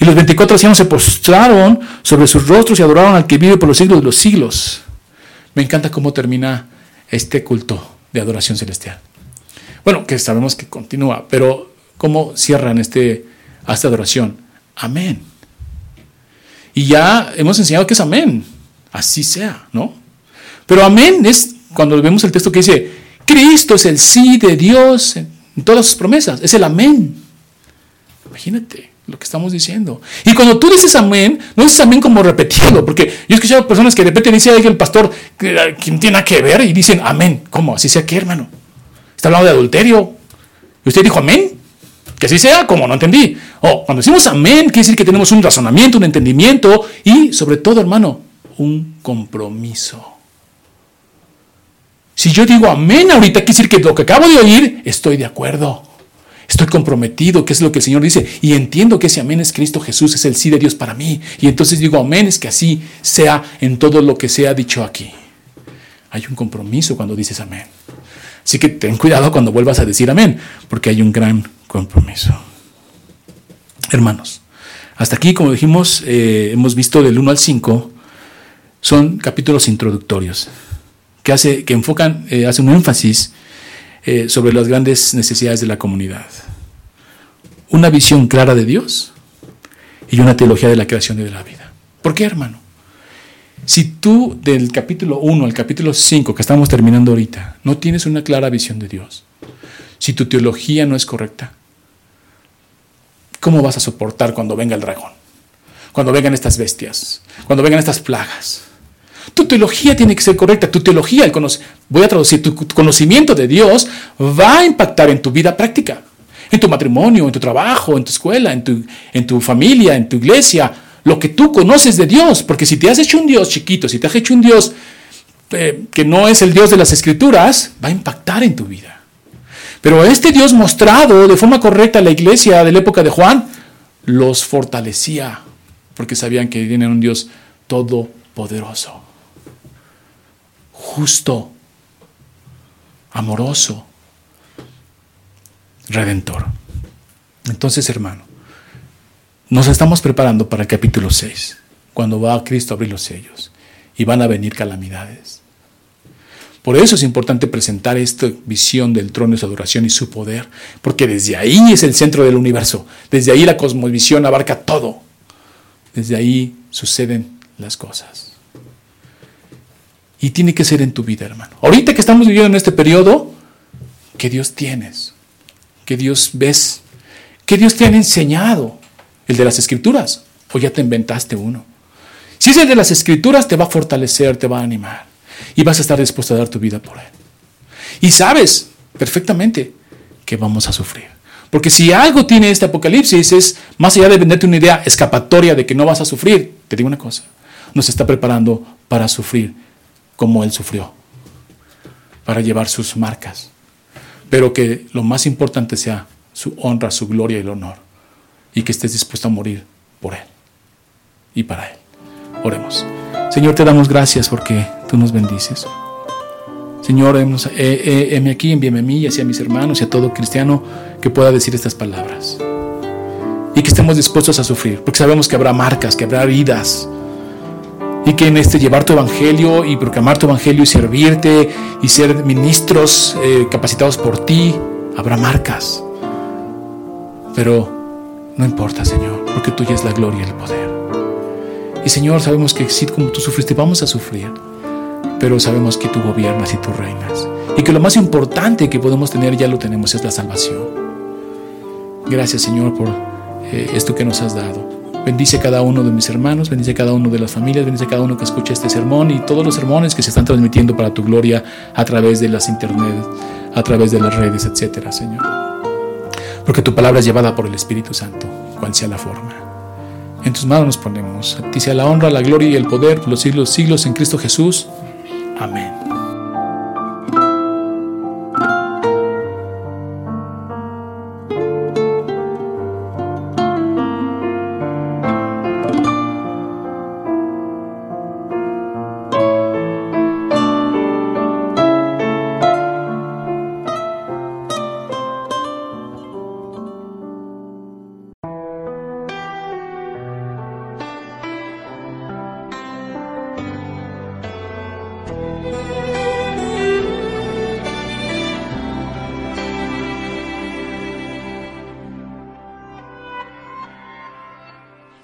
Y los veinticuatro ancianos se postraron sobre sus rostros y adoraron al que vive por los siglos de los siglos. Me encanta cómo termina este culto de adoración celestial. Bueno, que sabemos que continúa, pero cómo cierran este, esta adoración. Amén. Y ya hemos enseñado que es amén. Así sea, ¿no? Pero amén es cuando vemos el texto que dice, Cristo es el sí de Dios en todas sus promesas, es el amén. Imagínate lo que estamos diciendo. Y cuando tú dices amén, no dices amén como repetido, porque yo he escuchado personas que de repente dice el pastor, ¿quién tiene que ver? Y dicen amén. ¿Cómo? ¿Así sea qué, hermano? Está hablando de adulterio. Y usted dijo amén. Que así sea, como no entendí. Oh, cuando decimos amén, quiere decir que tenemos un razonamiento, un entendimiento y, sobre todo, hermano, un compromiso. Si yo digo amén ahorita, quiere decir que lo que acabo de oír, estoy de acuerdo. Estoy comprometido, que es lo que el Señor dice, y entiendo que ese amén es Cristo Jesús, es el sí de Dios para mí. Y entonces digo amén, es que así sea en todo lo que se ha dicho aquí. Hay un compromiso cuando dices amén. Así que ten cuidado cuando vuelvas a decir amén, porque hay un gran compromiso. Hermanos, hasta aquí, como dijimos, eh, hemos visto del 1 al 5, son capítulos introductorios que, que enfocan, eh, hacen un énfasis eh, sobre las grandes necesidades de la comunidad. Una visión clara de Dios y una teología de la creación y de la vida. ¿Por qué, hermano? Si tú del capítulo 1 al capítulo 5 que estamos terminando ahorita no tienes una clara visión de Dios, si tu teología no es correcta, ¿cómo vas a soportar cuando venga el dragón? Cuando vengan estas bestias, cuando vengan estas plagas, tu teología tiene que ser correcta. Tu teología, el voy a traducir, tu conocimiento de Dios va a impactar en tu vida práctica, en tu matrimonio, en tu trabajo, en tu escuela, en tu, en tu familia, en tu iglesia, lo que tú conoces de Dios. Porque si te has hecho un Dios chiquito, si te has hecho un Dios eh, que no es el Dios de las Escrituras, va a impactar en tu vida. Pero este Dios mostrado de forma correcta a la iglesia de la época de Juan, los fortalecía, porque sabían que tenían un Dios todo poderoso, justo, amoroso, redentor. Entonces, hermano, nos estamos preparando para el capítulo 6, cuando va a Cristo a abrir los sellos y van a venir calamidades. Por eso es importante presentar esta visión del trono de su adoración y su poder, porque desde ahí es el centro del universo, desde ahí la cosmovisión abarca todo, desde ahí suceden las cosas. Y tiene que ser en tu vida, hermano. Ahorita que estamos viviendo en este periodo, ¿qué Dios tienes? ¿Qué Dios ves? ¿Qué Dios te ha enseñado? ¿El de las escrituras? ¿O ya te inventaste uno? Si es el de las escrituras, te va a fortalecer, te va a animar y vas a estar dispuesto a dar tu vida por Él. Y sabes perfectamente que vamos a sufrir. Porque si algo tiene este apocalipsis es, más allá de venderte una idea escapatoria de que no vas a sufrir, te digo una cosa, nos está preparando para sufrir como Él sufrió, para llevar sus marcas, pero que lo más importante sea su honra, su gloria y el honor, y que estés dispuesto a morir por Él y para Él. Oremos. Señor, te damos gracias porque tú nos bendices. Señor, heme aquí, envíame a mí y hacia mis hermanos y a todo cristiano que pueda decir estas palabras. Y que estemos dispuestos a sufrir, porque sabemos que habrá marcas, que habrá heridas. Y que en este llevar tu evangelio y proclamar tu evangelio y servirte y ser ministros eh, capacitados por ti, habrá marcas. Pero no importa, Señor, porque tuya es la gloria y el poder. Y Señor, sabemos que si como tú sufriste, vamos a sufrir. Pero sabemos que tú gobiernas y tú reinas. Y que lo más importante que podemos tener, ya lo tenemos, es la salvación. Gracias, Señor, por eh, esto que nos has dado. Bendice a cada uno de mis hermanos, bendice a cada uno de las familias, bendice a cada uno que escucha este sermón y todos los sermones que se están transmitiendo para tu gloria a través de las internet, a través de las redes, etcétera, Señor. Porque tu palabra es llevada por el Espíritu Santo, cual sea la forma. En tus manos nos ponemos. A ti sea la honra, la gloria y el poder por los siglos, siglos en Cristo Jesús. Amén.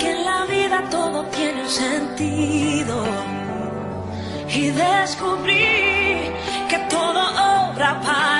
que en la vida todo tiene un sentido. Y descubrí que todo obra para